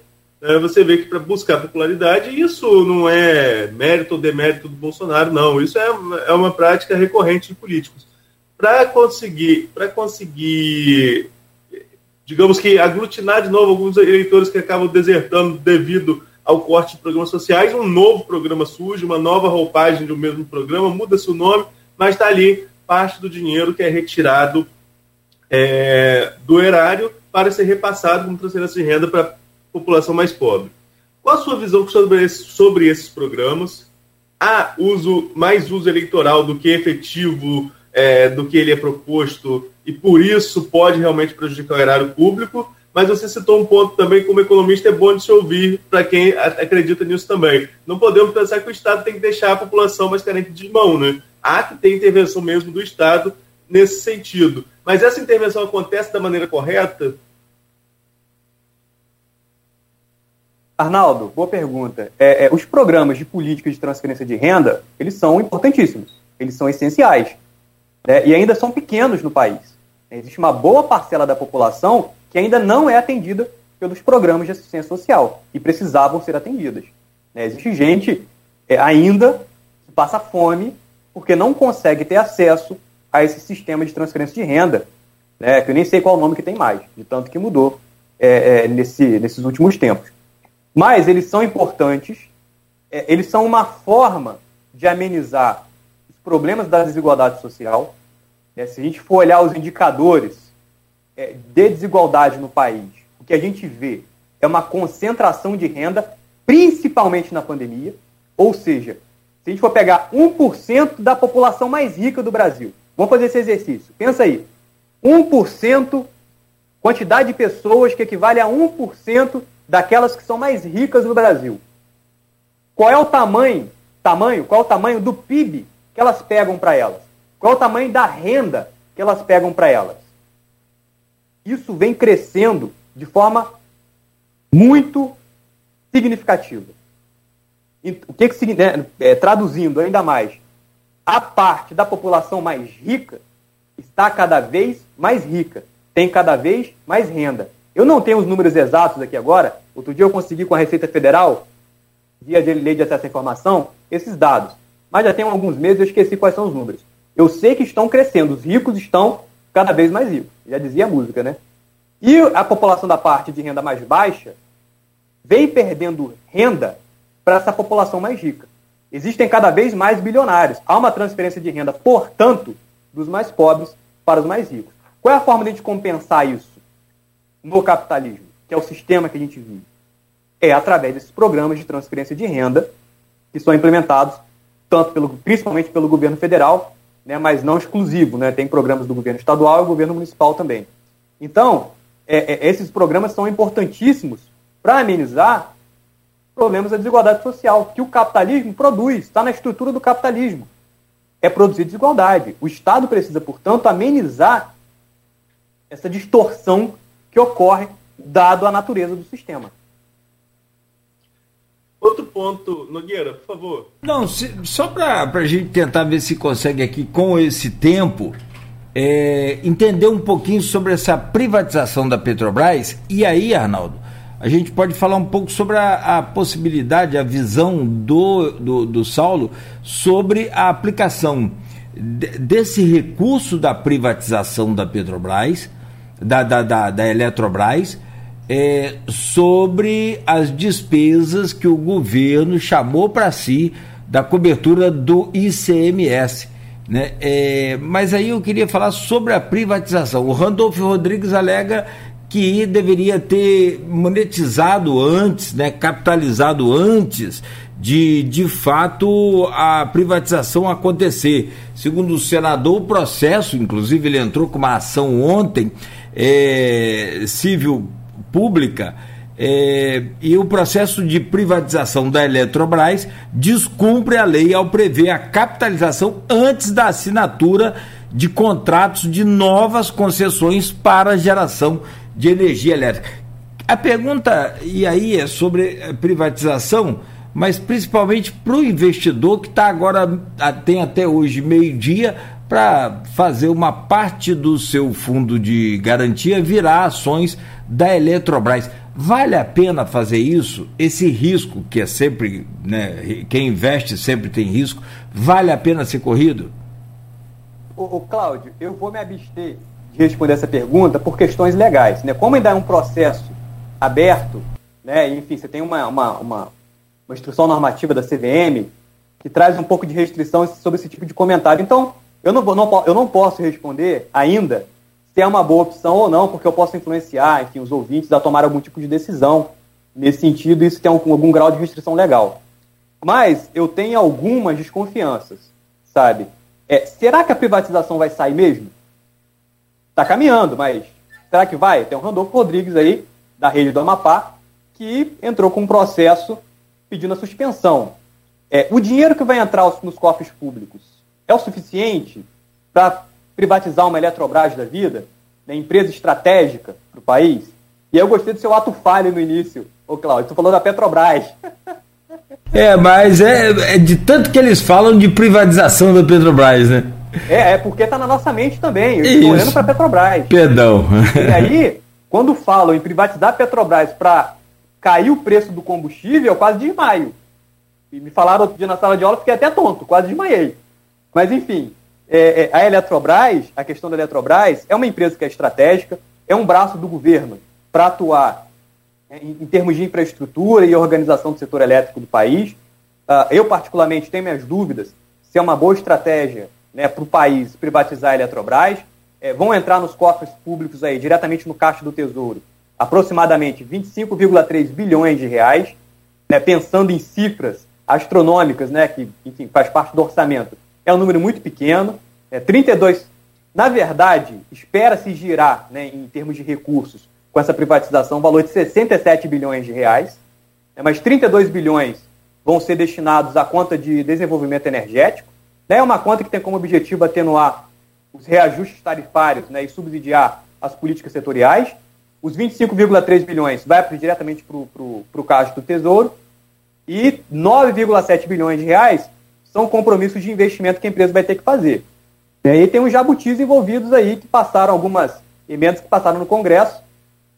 você vê que para buscar popularidade, isso não é mérito ou demérito do Bolsonaro, não. Isso é, é uma prática recorrente de políticos. Para conseguir, para conseguir, digamos que aglutinar de novo alguns eleitores que acabam desertando devido ao corte de programas sociais, um novo programa surge, uma nova roupagem do mesmo programa, muda-se o nome, mas está ali parte do dinheiro que é retirado é, do erário para ser repassado como transferência de renda para população mais pobre. Qual a sua visão sobre, esse, sobre esses programas? Há uso, mais uso eleitoral do que efetivo é, do que ele é proposto e por isso pode realmente prejudicar o erário público? Mas você citou um ponto também, como economista, é bom de se ouvir para quem acredita nisso também. Não podemos pensar que o Estado tem que deixar a população mais carente de mão, né? Há que ter intervenção mesmo do Estado nesse sentido. Mas essa intervenção acontece da maneira correta? Arnaldo, boa pergunta. É, é, os programas de política de transferência de renda, eles são importantíssimos, eles são essenciais, né? e ainda são pequenos no país. Existe uma boa parcela da população que ainda não é atendida pelos programas de assistência social e precisavam ser atendidas. Né? Existe gente é, ainda que passa fome porque não consegue ter acesso a esse sistema de transferência de renda, né? que eu nem sei qual o nome que tem mais, de tanto que mudou é, é, nesse, nesses últimos tempos. Mas eles são importantes, é, eles são uma forma de amenizar os problemas da desigualdade social. Né? Se a gente for olhar os indicadores é, de desigualdade no país, o que a gente vê é uma concentração de renda, principalmente na pandemia. Ou seja, se a gente for pegar 1% da população mais rica do Brasil, vamos fazer esse exercício. Pensa aí. 1%, quantidade de pessoas que equivale a 1% daquelas que são mais ricas no Brasil. Qual é o tamanho, tamanho, qual é o tamanho do PIB que elas pegam para elas? Qual é o tamanho da renda que elas pegam para elas? Isso vem crescendo de forma muito significativa. O que, que né, é, traduzindo ainda mais, a parte da população mais rica está cada vez mais rica, tem cada vez mais renda. Eu não tenho os números exatos aqui agora. Outro dia eu consegui com a Receita Federal, via de lei de acesso à informação, esses dados. Mas já tem alguns meses eu esqueci quais são os números. Eu sei que estão crescendo, os ricos estão cada vez mais ricos. Já dizia a música, né? E a população da parte de renda mais baixa vem perdendo renda para essa população mais rica. Existem cada vez mais bilionários. Há uma transferência de renda, portanto, dos mais pobres para os mais ricos. Qual é a forma de a gente compensar isso? No capitalismo, que é o sistema que a gente vive, é através desses programas de transferência de renda que são implementados tanto pelo, principalmente pelo governo federal, né, mas não exclusivo, né, tem programas do governo estadual e do governo municipal também. Então, é, é, esses programas são importantíssimos para amenizar problemas da desigualdade social que o capitalismo produz, está na estrutura do capitalismo. É produzir desigualdade. O Estado precisa, portanto, amenizar essa distorção que ocorre dado a natureza do sistema. Outro ponto, Nogueira, por favor. Não, se, só para a gente tentar ver se consegue aqui, com esse tempo, é, entender um pouquinho sobre essa privatização da Petrobras. E aí, Arnaldo, a gente pode falar um pouco sobre a, a possibilidade, a visão do, do, do, Saulo sobre a aplicação de, desse recurso da privatização da Petrobras, da, da, da, da Eletrobras, é, sobre as despesas que o governo chamou para si da cobertura do ICMS. Né? É, mas aí eu queria falar sobre a privatização. O Randolfo Rodrigues alega que deveria ter monetizado antes, né, capitalizado antes de de fato a privatização acontecer. Segundo o senador, o processo, inclusive ele entrou com uma ação ontem, é, civil pública, é, e o processo de privatização da Eletrobras descumpre a lei ao prever a capitalização antes da assinatura de contratos de novas concessões para geração de energia elétrica. A pergunta, e aí, é sobre privatização, mas principalmente para o investidor que está agora, tem até hoje meio-dia, para fazer uma parte do seu fundo de garantia virar ações da Eletrobras. Vale a pena fazer isso? Esse risco, que é sempre, né, quem investe sempre tem risco, vale a pena ser corrido? O, Cláudio, eu vou me abster de responder essa pergunta por questões legais. Né? Como ainda é um processo aberto, né, enfim, você tem uma, uma, uma, uma instrução normativa da CVM que traz um pouco de restrição sobre esse tipo de comentário. Então, eu não, não, eu não posso responder ainda se é uma boa opção ou não, porque eu posso influenciar, enfim, os ouvintes a tomar algum tipo de decisão nesse sentido, isso tem algum, algum grau de restrição legal. Mas eu tenho algumas desconfianças, sabe? É, será que a privatização vai sair mesmo? Está caminhando, mas será que vai? Tem o Randolfo Rodrigues aí, da rede do Amapá, que entrou com um processo pedindo a suspensão. É, o dinheiro que vai entrar nos cofres públicos é o suficiente para privatizar uma Eletrobras da vida, né, empresa estratégica para o país. E eu gostei do seu ato falho no início, ô Cláudio. Tu falou da Petrobras. É, mas é, é, de tanto que eles falam de privatização da Petrobras, né? É, é porque está na nossa mente também. Eu estou olhando para a Petrobras. Perdão. E aí, quando falam em privatizar a Petrobras para cair o preço do combustível, eu quase desmaio. E me falaram outro dia na sala de aula, fiquei até tonto, quase desmaiei. Mas enfim, é, é, a Eletrobras, a questão da Eletrobras, é uma empresa que é estratégica, é um braço do governo para atuar é, em, em, termos de infraestrutura e organização do setor elétrico do país. Uh, eu, particularmente, tenho minhas dúvidas se é uma boa estratégia né, para o país privatizar a Eletrobras. É, vão entrar nos cofres públicos aí, diretamente no caixa do Tesouro, aproximadamente 25,3 bilhões de reais, né, pensando em cifras astronômicas, né, que enfim, faz parte do orçamento é um número muito pequeno. É, 32, na verdade, espera-se girar, né, em termos de recursos, com essa privatização, valor de 67 bilhões de reais, né, mas 32 bilhões vão ser destinados à conta de desenvolvimento energético. Né, é uma conta que tem como objetivo atenuar os reajustes tarifários né, e subsidiar as políticas setoriais. Os 25,3 bilhões vai diretamente para o caixa do Tesouro e 9,7 bilhões de reais são compromissos de investimento que a empresa vai ter que fazer. E aí tem os jabutis envolvidos aí que passaram algumas emendas que passaram no Congresso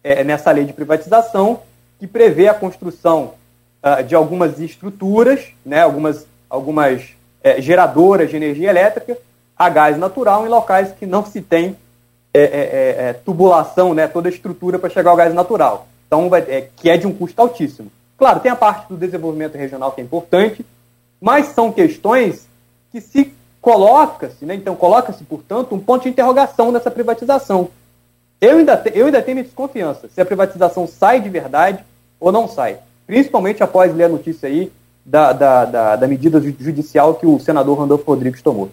é, nessa lei de privatização que prevê a construção uh, de algumas estruturas, né, algumas, algumas é, geradoras de energia elétrica a gás natural em locais que não se tem é, é, é, é tubulação, né, toda a estrutura para chegar ao gás natural. Então, que é de um custo altíssimo. Claro, tem a parte do desenvolvimento regional que é importante, mas são questões que se coloca-se, né? então coloca-se, portanto, um ponto de interrogação nessa privatização. Eu ainda, te, eu ainda tenho minha desconfiança se a privatização sai de verdade ou não sai. Principalmente após ler a notícia aí da, da, da, da medida judicial que o senador Randolfo Rodrigues tomou.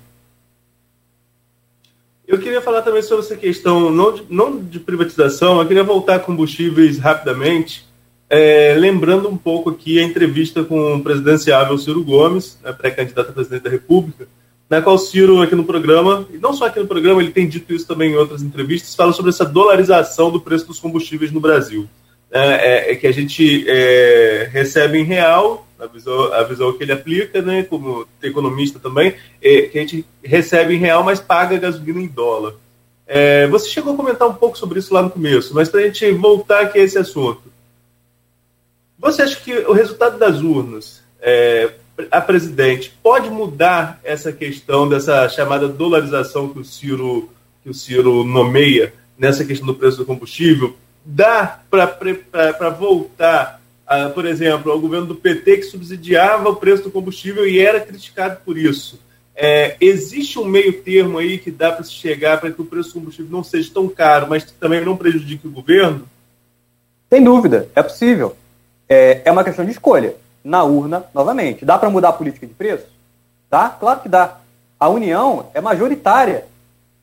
Eu queria falar também sobre essa questão, não de, não de privatização, eu queria voltar a combustíveis rapidamente. É, lembrando um pouco aqui a entrevista com o presidenciável Ciro Gomes, né, pré-candidato a presidente da República, na qual Ciro, aqui no programa, e não só aqui no programa, ele tem dito isso também em outras entrevistas, fala sobre essa dolarização do preço dos combustíveis no Brasil. É, é, é que a gente é, recebe em real, a visão, a visão que ele aplica, né, como economista também, é que a gente recebe em real, mas paga gasolina em dólar. É, você chegou a comentar um pouco sobre isso lá no começo, mas para a gente voltar aqui a esse assunto. Você acha que o resultado das urnas é, a presidente pode mudar essa questão dessa chamada dolarização que o Ciro, que o Ciro nomeia nessa questão do preço do combustível? Dá para voltar, a, por exemplo, ao governo do PT que subsidiava o preço do combustível e era criticado por isso? É, existe um meio termo aí que dá para se chegar para que o preço do combustível não seja tão caro, mas também não prejudique o governo? Sem dúvida, é possível. É, é uma questão de escolha na urna novamente. Dá para mudar a política de preço? Dá? Claro que dá. A União é majoritária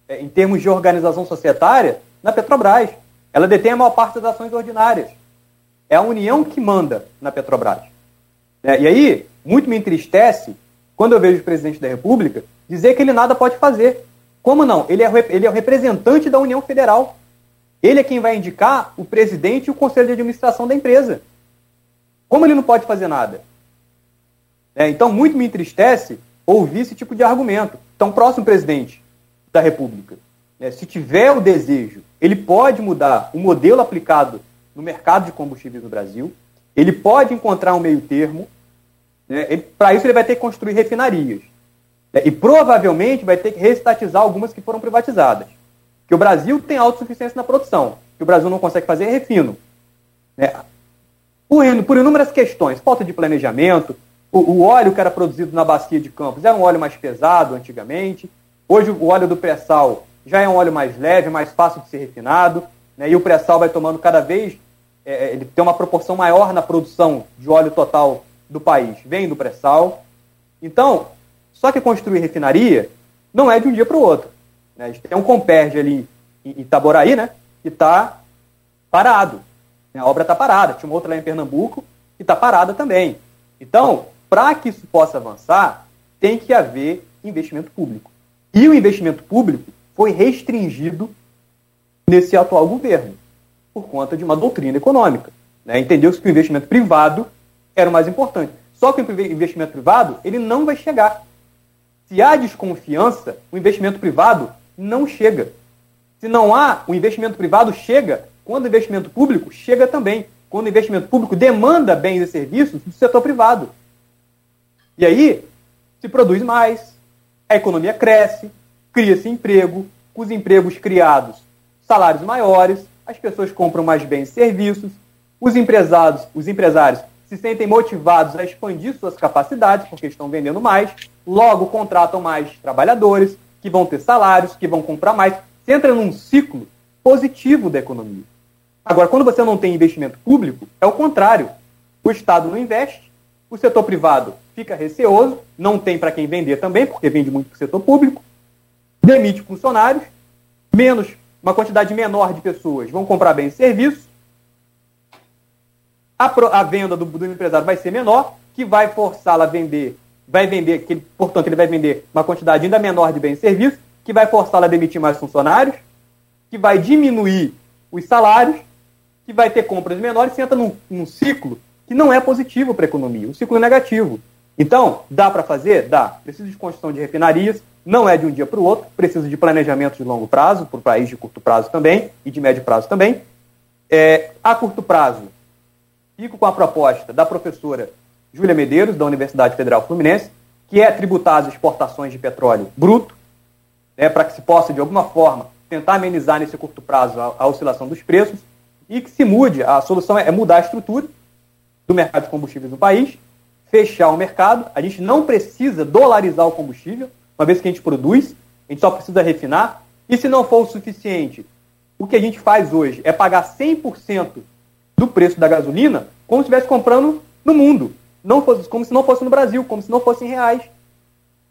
é, em termos de organização societária na Petrobras. Ela detém a maior parte das ações ordinárias. É a União que manda na Petrobras. É, e aí, muito me entristece quando eu vejo o presidente da República dizer que ele nada pode fazer. Como não? Ele é, ele é o representante da União Federal. Ele é quem vai indicar o presidente e o conselho de administração da empresa. Como ele não pode fazer nada? É, então, muito me entristece ouvir esse tipo de argumento. Então, próximo presidente da República, né, se tiver o desejo, ele pode mudar o modelo aplicado no mercado de combustíveis no Brasil, ele pode encontrar um meio termo, né, para isso ele vai ter que construir refinarias. Né, e provavelmente vai ter que reestatizar algumas que foram privatizadas. Que o Brasil tem autossuficiência na produção, que o Brasil não consegue fazer é refino. Por, por inúmeras questões, falta de planejamento, o, o, óleo que era produzido na bacia de Campos era um óleo mais pesado antigamente, hoje o óleo do pré-sal já é um óleo mais leve, mais fácil de ser refinado, né, e o pré-sal vai tomando cada vez, é, é, ele tem uma proporção maior na produção de óleo total do país, vem do pré-sal. Então, só que construir refinaria não é de um dia para o outro. Né? A gente tem um Comperge ali em Itaboraí, né, que está parado. A obra está parada. Tinha uma outra lá em Pernambuco que está parada também. Então, para que isso possa avançar, tem que haver investimento público. E o investimento público foi restringido nesse atual governo, por conta de uma doutrina econômica. Né? Entendeu-se que o investimento privado era o mais importante. Só que o investimento privado ele não vai chegar. Se há desconfiança, o investimento privado não chega. Se não há, o investimento privado chega quando o investimento público chega também. Quando o investimento público demanda bens e serviços do setor privado. E aí se produz mais, a economia cresce, cria-se emprego, com os empregos criados, salários maiores, as pessoas compram mais bens e serviços, os empresários, os empresários se sentem motivados a expandir suas capacidades, porque estão vendendo mais, logo contratam mais trabalhadores, que vão ter salários, que vão comprar mais. Você entra num ciclo positivo da economia. Agora, quando você não tem investimento público, é o contrário. O Estado não investe, o setor privado fica receoso, não tem para quem vender também, porque vende muito para o setor público, demite funcionários, menos uma quantidade menor de pessoas vão comprar bens e serviços, a, a venda do, do, empresário vai ser menor, que vai forçá-lo a vender, vai vender, que, portanto, ele vai vender uma quantidade ainda menor de bens e serviços, que vai forçá-lo a demitir mais funcionários, que vai diminuir os salários, que vai ter compras menores, você entra num, num ciclo que não é positivo para a economia, um ciclo negativo. Então, dá para fazer? Dá. Precisa de construção de refinarias, não é de um dia para o outro, precisa de planejamento de longo prazo, para o país de curto prazo também, e de médio prazo também. É, a curto prazo, fico com a proposta da professora Júlia Medeiros, da Universidade Federal Fluminense, que é tributar as exportações de petróleo bruto, né, para que se possa, de alguma forma, tentar amenizar nesse curto prazo a, a oscilação dos preços e que se mude. A solução é mudar a estrutura do mercado de combustíveis no país, fechar o mercado. A gente não precisa dolarizar o combustível, uma vez que a gente produz, a gente só precisa refinar. E se não for o suficiente, o que a gente faz hoje é pagar 100% do preço da gasolina como se estivesse comprando no mundo, não fosse, como se não fosse no Brasil, como se não fosse em reais.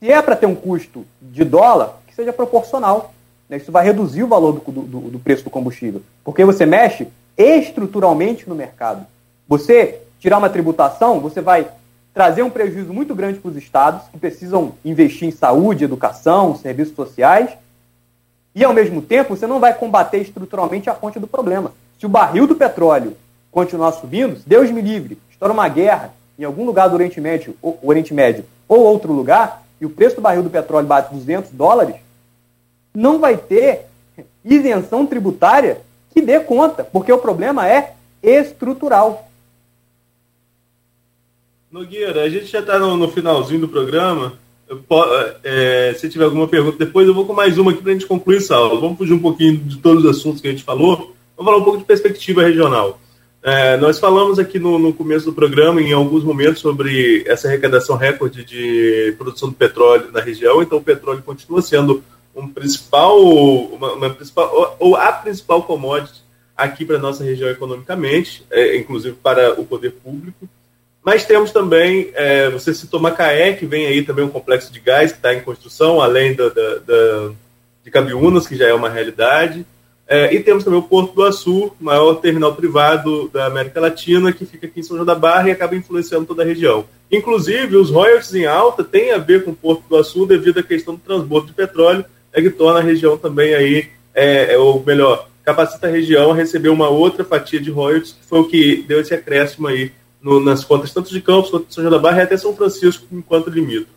Se é para ter um custo de dólar, que seja proporcional. Né? Isso vai reduzir o valor do, do, do preço do combustível. Porque você mexe estruturalmente no mercado. Você tirar uma tributação, você vai trazer um prejuízo muito grande para os estados, que precisam investir em saúde, educação, serviços sociais, e ao mesmo tempo você não vai combater estruturalmente a fonte do problema. Se o barril do petróleo continuar subindo, Deus me livre, estoura uma guerra em algum lugar do Oriente Médio, ou, Oriente Médio ou outro lugar, e o preço do barril do petróleo bate 200 dólares, não vai ter isenção tributária que dê conta, porque o problema é estrutural. Nogueira, a gente já está no, no, finalzinho do programa. É, se tiver alguma pergunta depois, eu vou com mais uma aqui para a gente concluir, Saulo. Vamos fugir um pouquinho de todos os assuntos que a gente falou. Vamos falar um pouco de perspectiva regional. É, nós falamos aqui no, no, começo do programa, em alguns momentos, sobre essa arrecadação recorde de produção de petróleo na região. Então, o petróleo continua sendo um principal, uma, uma principal ou a principal commodity aqui para a nossa região economicamente, é, inclusive para o poder público. Mas temos também, é, você citou Macaé, que vem aí também um complexo de gás que está em construção, além da, da, da, de Cabiúnas, que já é uma realidade. É, e temos também o Porto do Açu, maior terminal privado da América Latina, que fica aqui em São João da Barra e acaba influenciando toda a região. Inclusive, os royalties em alta têm a ver com o Porto do Açu devido à questão do transbordo de petróleo, é que torna a região também aí, é, é, ou melhor, capacita a região a receber uma outra fatia de royalties, que foi o que deu esse acréscimo aí no, nas contas tanto de Campos quanto de São João da Barra e até São Francisco enquanto limítrofe.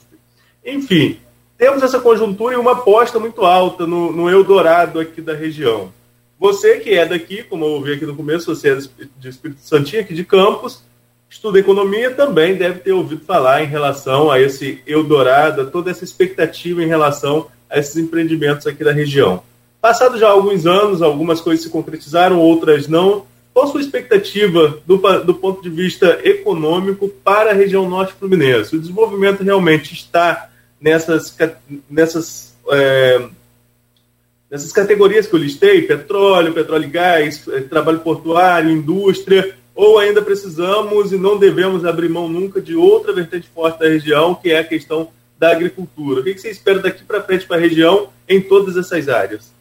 Enfim, temos essa conjuntura e uma aposta muito alta no, no Eldorado aqui da região. Você que é daqui, como eu ouvi aqui no começo, você é de Espírito Santinho, aqui de Campos, estuda economia, também deve ter ouvido falar em relação a esse Eldorado, a toda essa expectativa em relação esses empreendimentos aqui da região. Passado já alguns anos, algumas coisas se concretizaram, outras não. Qual a sua expectativa do, do ponto de vista econômico para a região norte fluminense? O desenvolvimento realmente está nessas, nessas, é, nessas categorias que eu listei, petróleo, petróleo e gás, é, trabalho portuário, indústria, ou ainda precisamos e não devemos abrir mão nunca de outra vertente forte da região, que é a questão da agricultura. O que você espera daqui para frente para a região em todas essas áreas?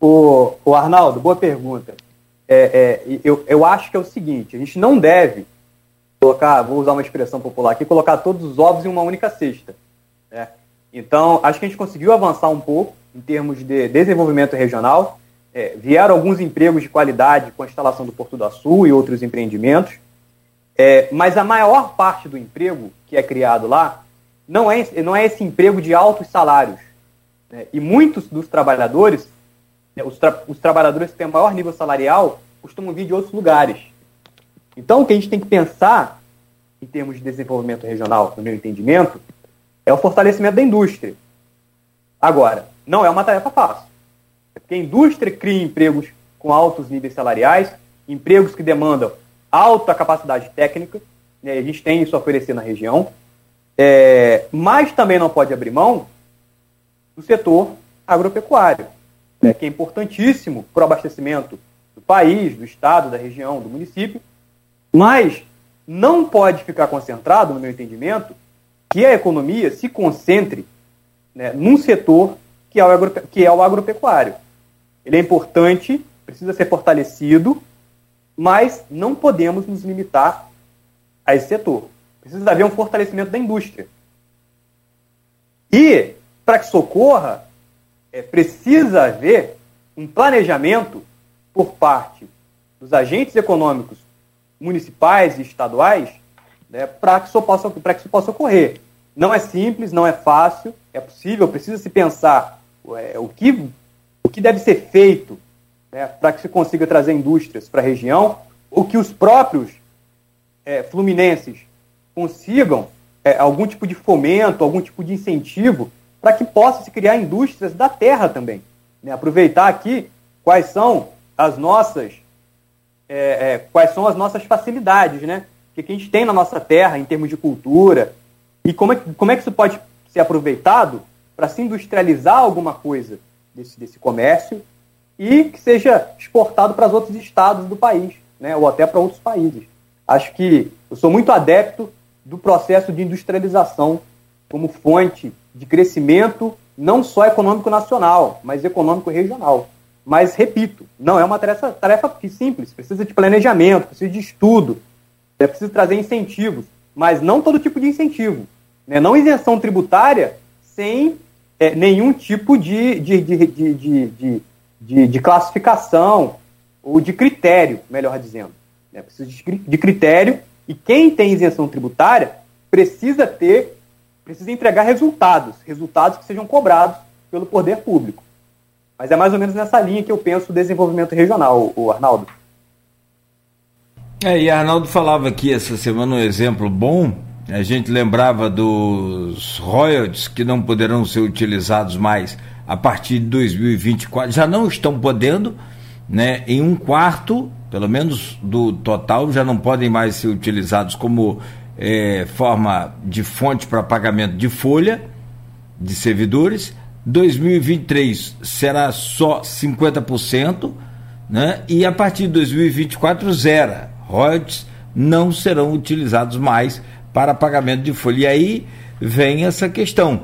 O, o Arnaldo, boa pergunta é, é, eu, eu acho que é o seguinte: a gente não deve colocar, vou usar uma expressão popular aqui, colocar todos os ovos em uma única cesta. Né? Então, acho que a gente conseguiu avançar um pouco em termos de desenvolvimento regional. É, vieram alguns empregos de qualidade com a instalação do Porto do Sul e outros empreendimentos. É, mas a maior parte do emprego que é criado lá não é, não é esse emprego de altos salários. Né? E muitos dos trabalhadores né, os, tra os trabalhadores que têm maior nível salarial costumam vir de outros lugares. Então, o que a gente tem que pensar, em termos de desenvolvimento regional, no meu entendimento, é o fortalecimento da indústria. Agora, não é uma tarefa fácil. Porque a indústria cria empregos com altos níveis salariais, empregos que demandam alta capacidade técnica, né, a gente tem isso a oferecer na região, é, mas também não pode abrir mão do setor agropecuário né, que é importantíssimo para o abastecimento do país, do estado, da região, do município, mas não pode ficar concentrado, no meu entendimento, que a economia se concentre né, num setor que é, o agro, que é o agropecuário. Ele é importante, precisa ser fortalecido, mas não podemos nos limitar a esse setor. Precisa haver um fortalecimento da indústria. E, para que socorra, é, precisa haver um planejamento por parte dos agentes econômicos municipais e estaduais né, para que, que isso possa ocorrer. Não é simples, não é fácil, é possível, precisa se pensar é, o, que, o que deve ser feito né, para que se consiga trazer indústrias para a região, ou que os próprios é, fluminenses consigam é, algum tipo de fomento, algum tipo de incentivo para que possa se criar indústrias da terra também. Né? Aproveitar aqui quais são as nossas é, é, quais são as nossas facilidades, né? O que a gente tem na nossa terra em termos de cultura e como é, como é que isso pode ser aproveitado para se industrializar alguma coisa desse, desse comércio e que seja exportado para os outros estados do país, né? Ou até para outros países. Acho que eu sou muito adepto do processo de industrialização como fonte de crescimento não só econômico nacional, mas econômico regional. Mas, repito, não é uma tarefa, tarefa simples, precisa de planejamento, precisa de estudo, é preciso trazer incentivos. mas não todo tipo de incentivo. Né? Não isenção tributária sem é, nenhum tipo de, de, de, de, de, classificação ou de critério, melhor dizendo. Né? Precisa de critério e quem tem isenção tributária precisa ter, precisa entregar resultados, resultados que sejam cobrados pelo poder público. Mas é mais ou menos nessa linha que eu penso o desenvolvimento regional, o Arnaldo. É, e Arnaldo falava aqui essa semana um exemplo bom. A gente lembrava dos royalties que não poderão ser utilizados mais a partir de 2024. Já não estão podendo, né? Em um quarto, pelo menos do total, já não podem mais ser utilizados como é, forma de fonte para pagamento de folha de servidores. 2023 será só 50%, né? E a partir de 2024 zera royalties não serão utilizados mais para pagamento de folha. E aí vem essa questão: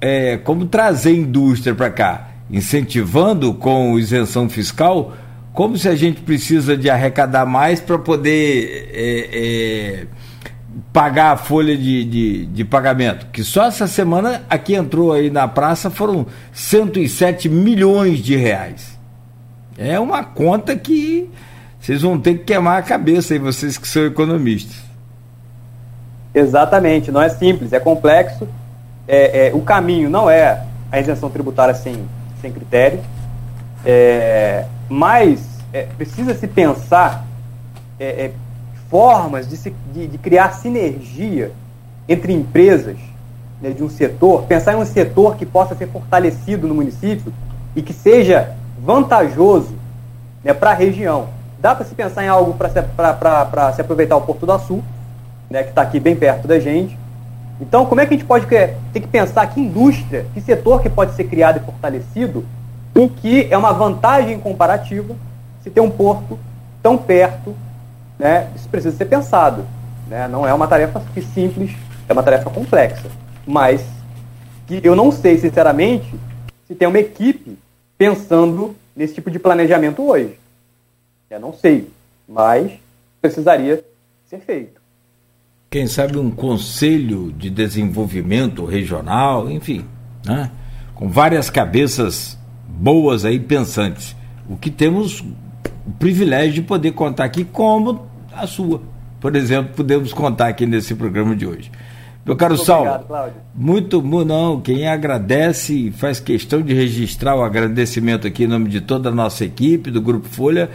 é, como trazer indústria para cá, incentivando com isenção fiscal, como se a gente precisa de arrecadar mais para poder é, é, pagar a folha de, de, de, pagamento. Que só essa semana aqui entrou aí na praça foram 107 milhões de reais. É uma conta que vocês vão ter que queimar a cabeça aí, vocês que são economistas. Exatamente, não é simples, é complexo. É, é o caminho não é a isenção tributária sem, sem critério, é, mas é, precisa se pensar é, é, formas de, se, de, de, criar sinergia entre empresas né, de um setor, pensar em um setor que possa ser fortalecido no município e que seja vantajoso né, para a região. Dá para se pensar em algo para se, se aproveitar o Porto do Sul, né, que está aqui bem perto da gente. Então, como é que a gente pode ter que pensar que indústria, que setor que pode ser criado e fortalecido, em que é uma vantagem comparativa se ter um porto tão perto, né, isso precisa ser pensado. Né? Não é uma tarefa simples, é uma tarefa complexa. Mas que eu não sei, sinceramente, se tem uma equipe pensando nesse tipo de planejamento hoje. Eu não sei, mas precisaria ser feito. Quem sabe um conselho de desenvolvimento regional, enfim, né? com várias cabeças boas aí pensantes. O que temos o privilégio de poder contar aqui, como a sua. Por exemplo, podemos contar aqui nesse programa de hoje. Meu caro muito Saulo, obrigado, muito, não, quem agradece e faz questão de registrar o agradecimento aqui em nome de toda a nossa equipe, do Grupo Folha,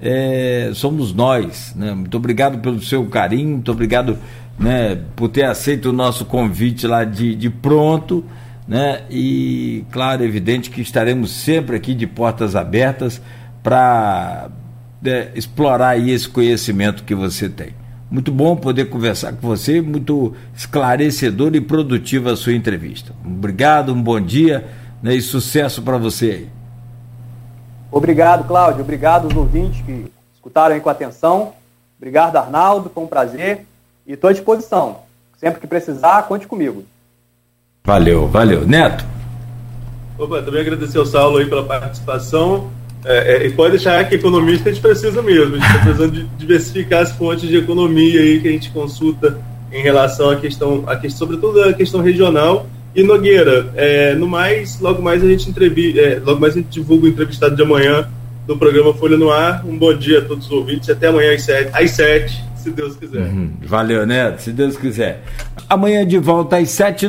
é, somos nós. Né? Muito obrigado pelo seu carinho, muito obrigado né, por ter aceito o nosso convite lá de, de pronto. Né? E, claro, evidente que estaremos sempre aqui de portas abertas para é, explorar aí esse conhecimento que você tem. Muito bom poder conversar com você, muito esclarecedor e produtiva a sua entrevista. Obrigado, um bom dia né, e sucesso para você aí. Obrigado, Cláudio. Obrigado aos ouvintes que escutaram aí com atenção. Obrigado, Arnaldo. Foi um prazer. E estou à disposição. Sempre que precisar, conte comigo. Valeu, valeu. Neto. Opa, também agradecer ao Saulo aí pela participação. É, é, e pode deixar que economista a gente precisa mesmo. A gente está precisando de diversificar as fontes de economia aí que a gente consulta em relação à questão, à questão sobretudo a questão regional e Nogueira, é, no mais, logo mais a gente entrevi, é, logo mais a gente divulga o entrevistado de amanhã do programa Folha no Ar. Um bom dia a todos os ouvintes. Até amanhã às sete, às sete se Deus quiser. Uhum. Valeu, Neto, se Deus quiser. Amanhã de volta às sete.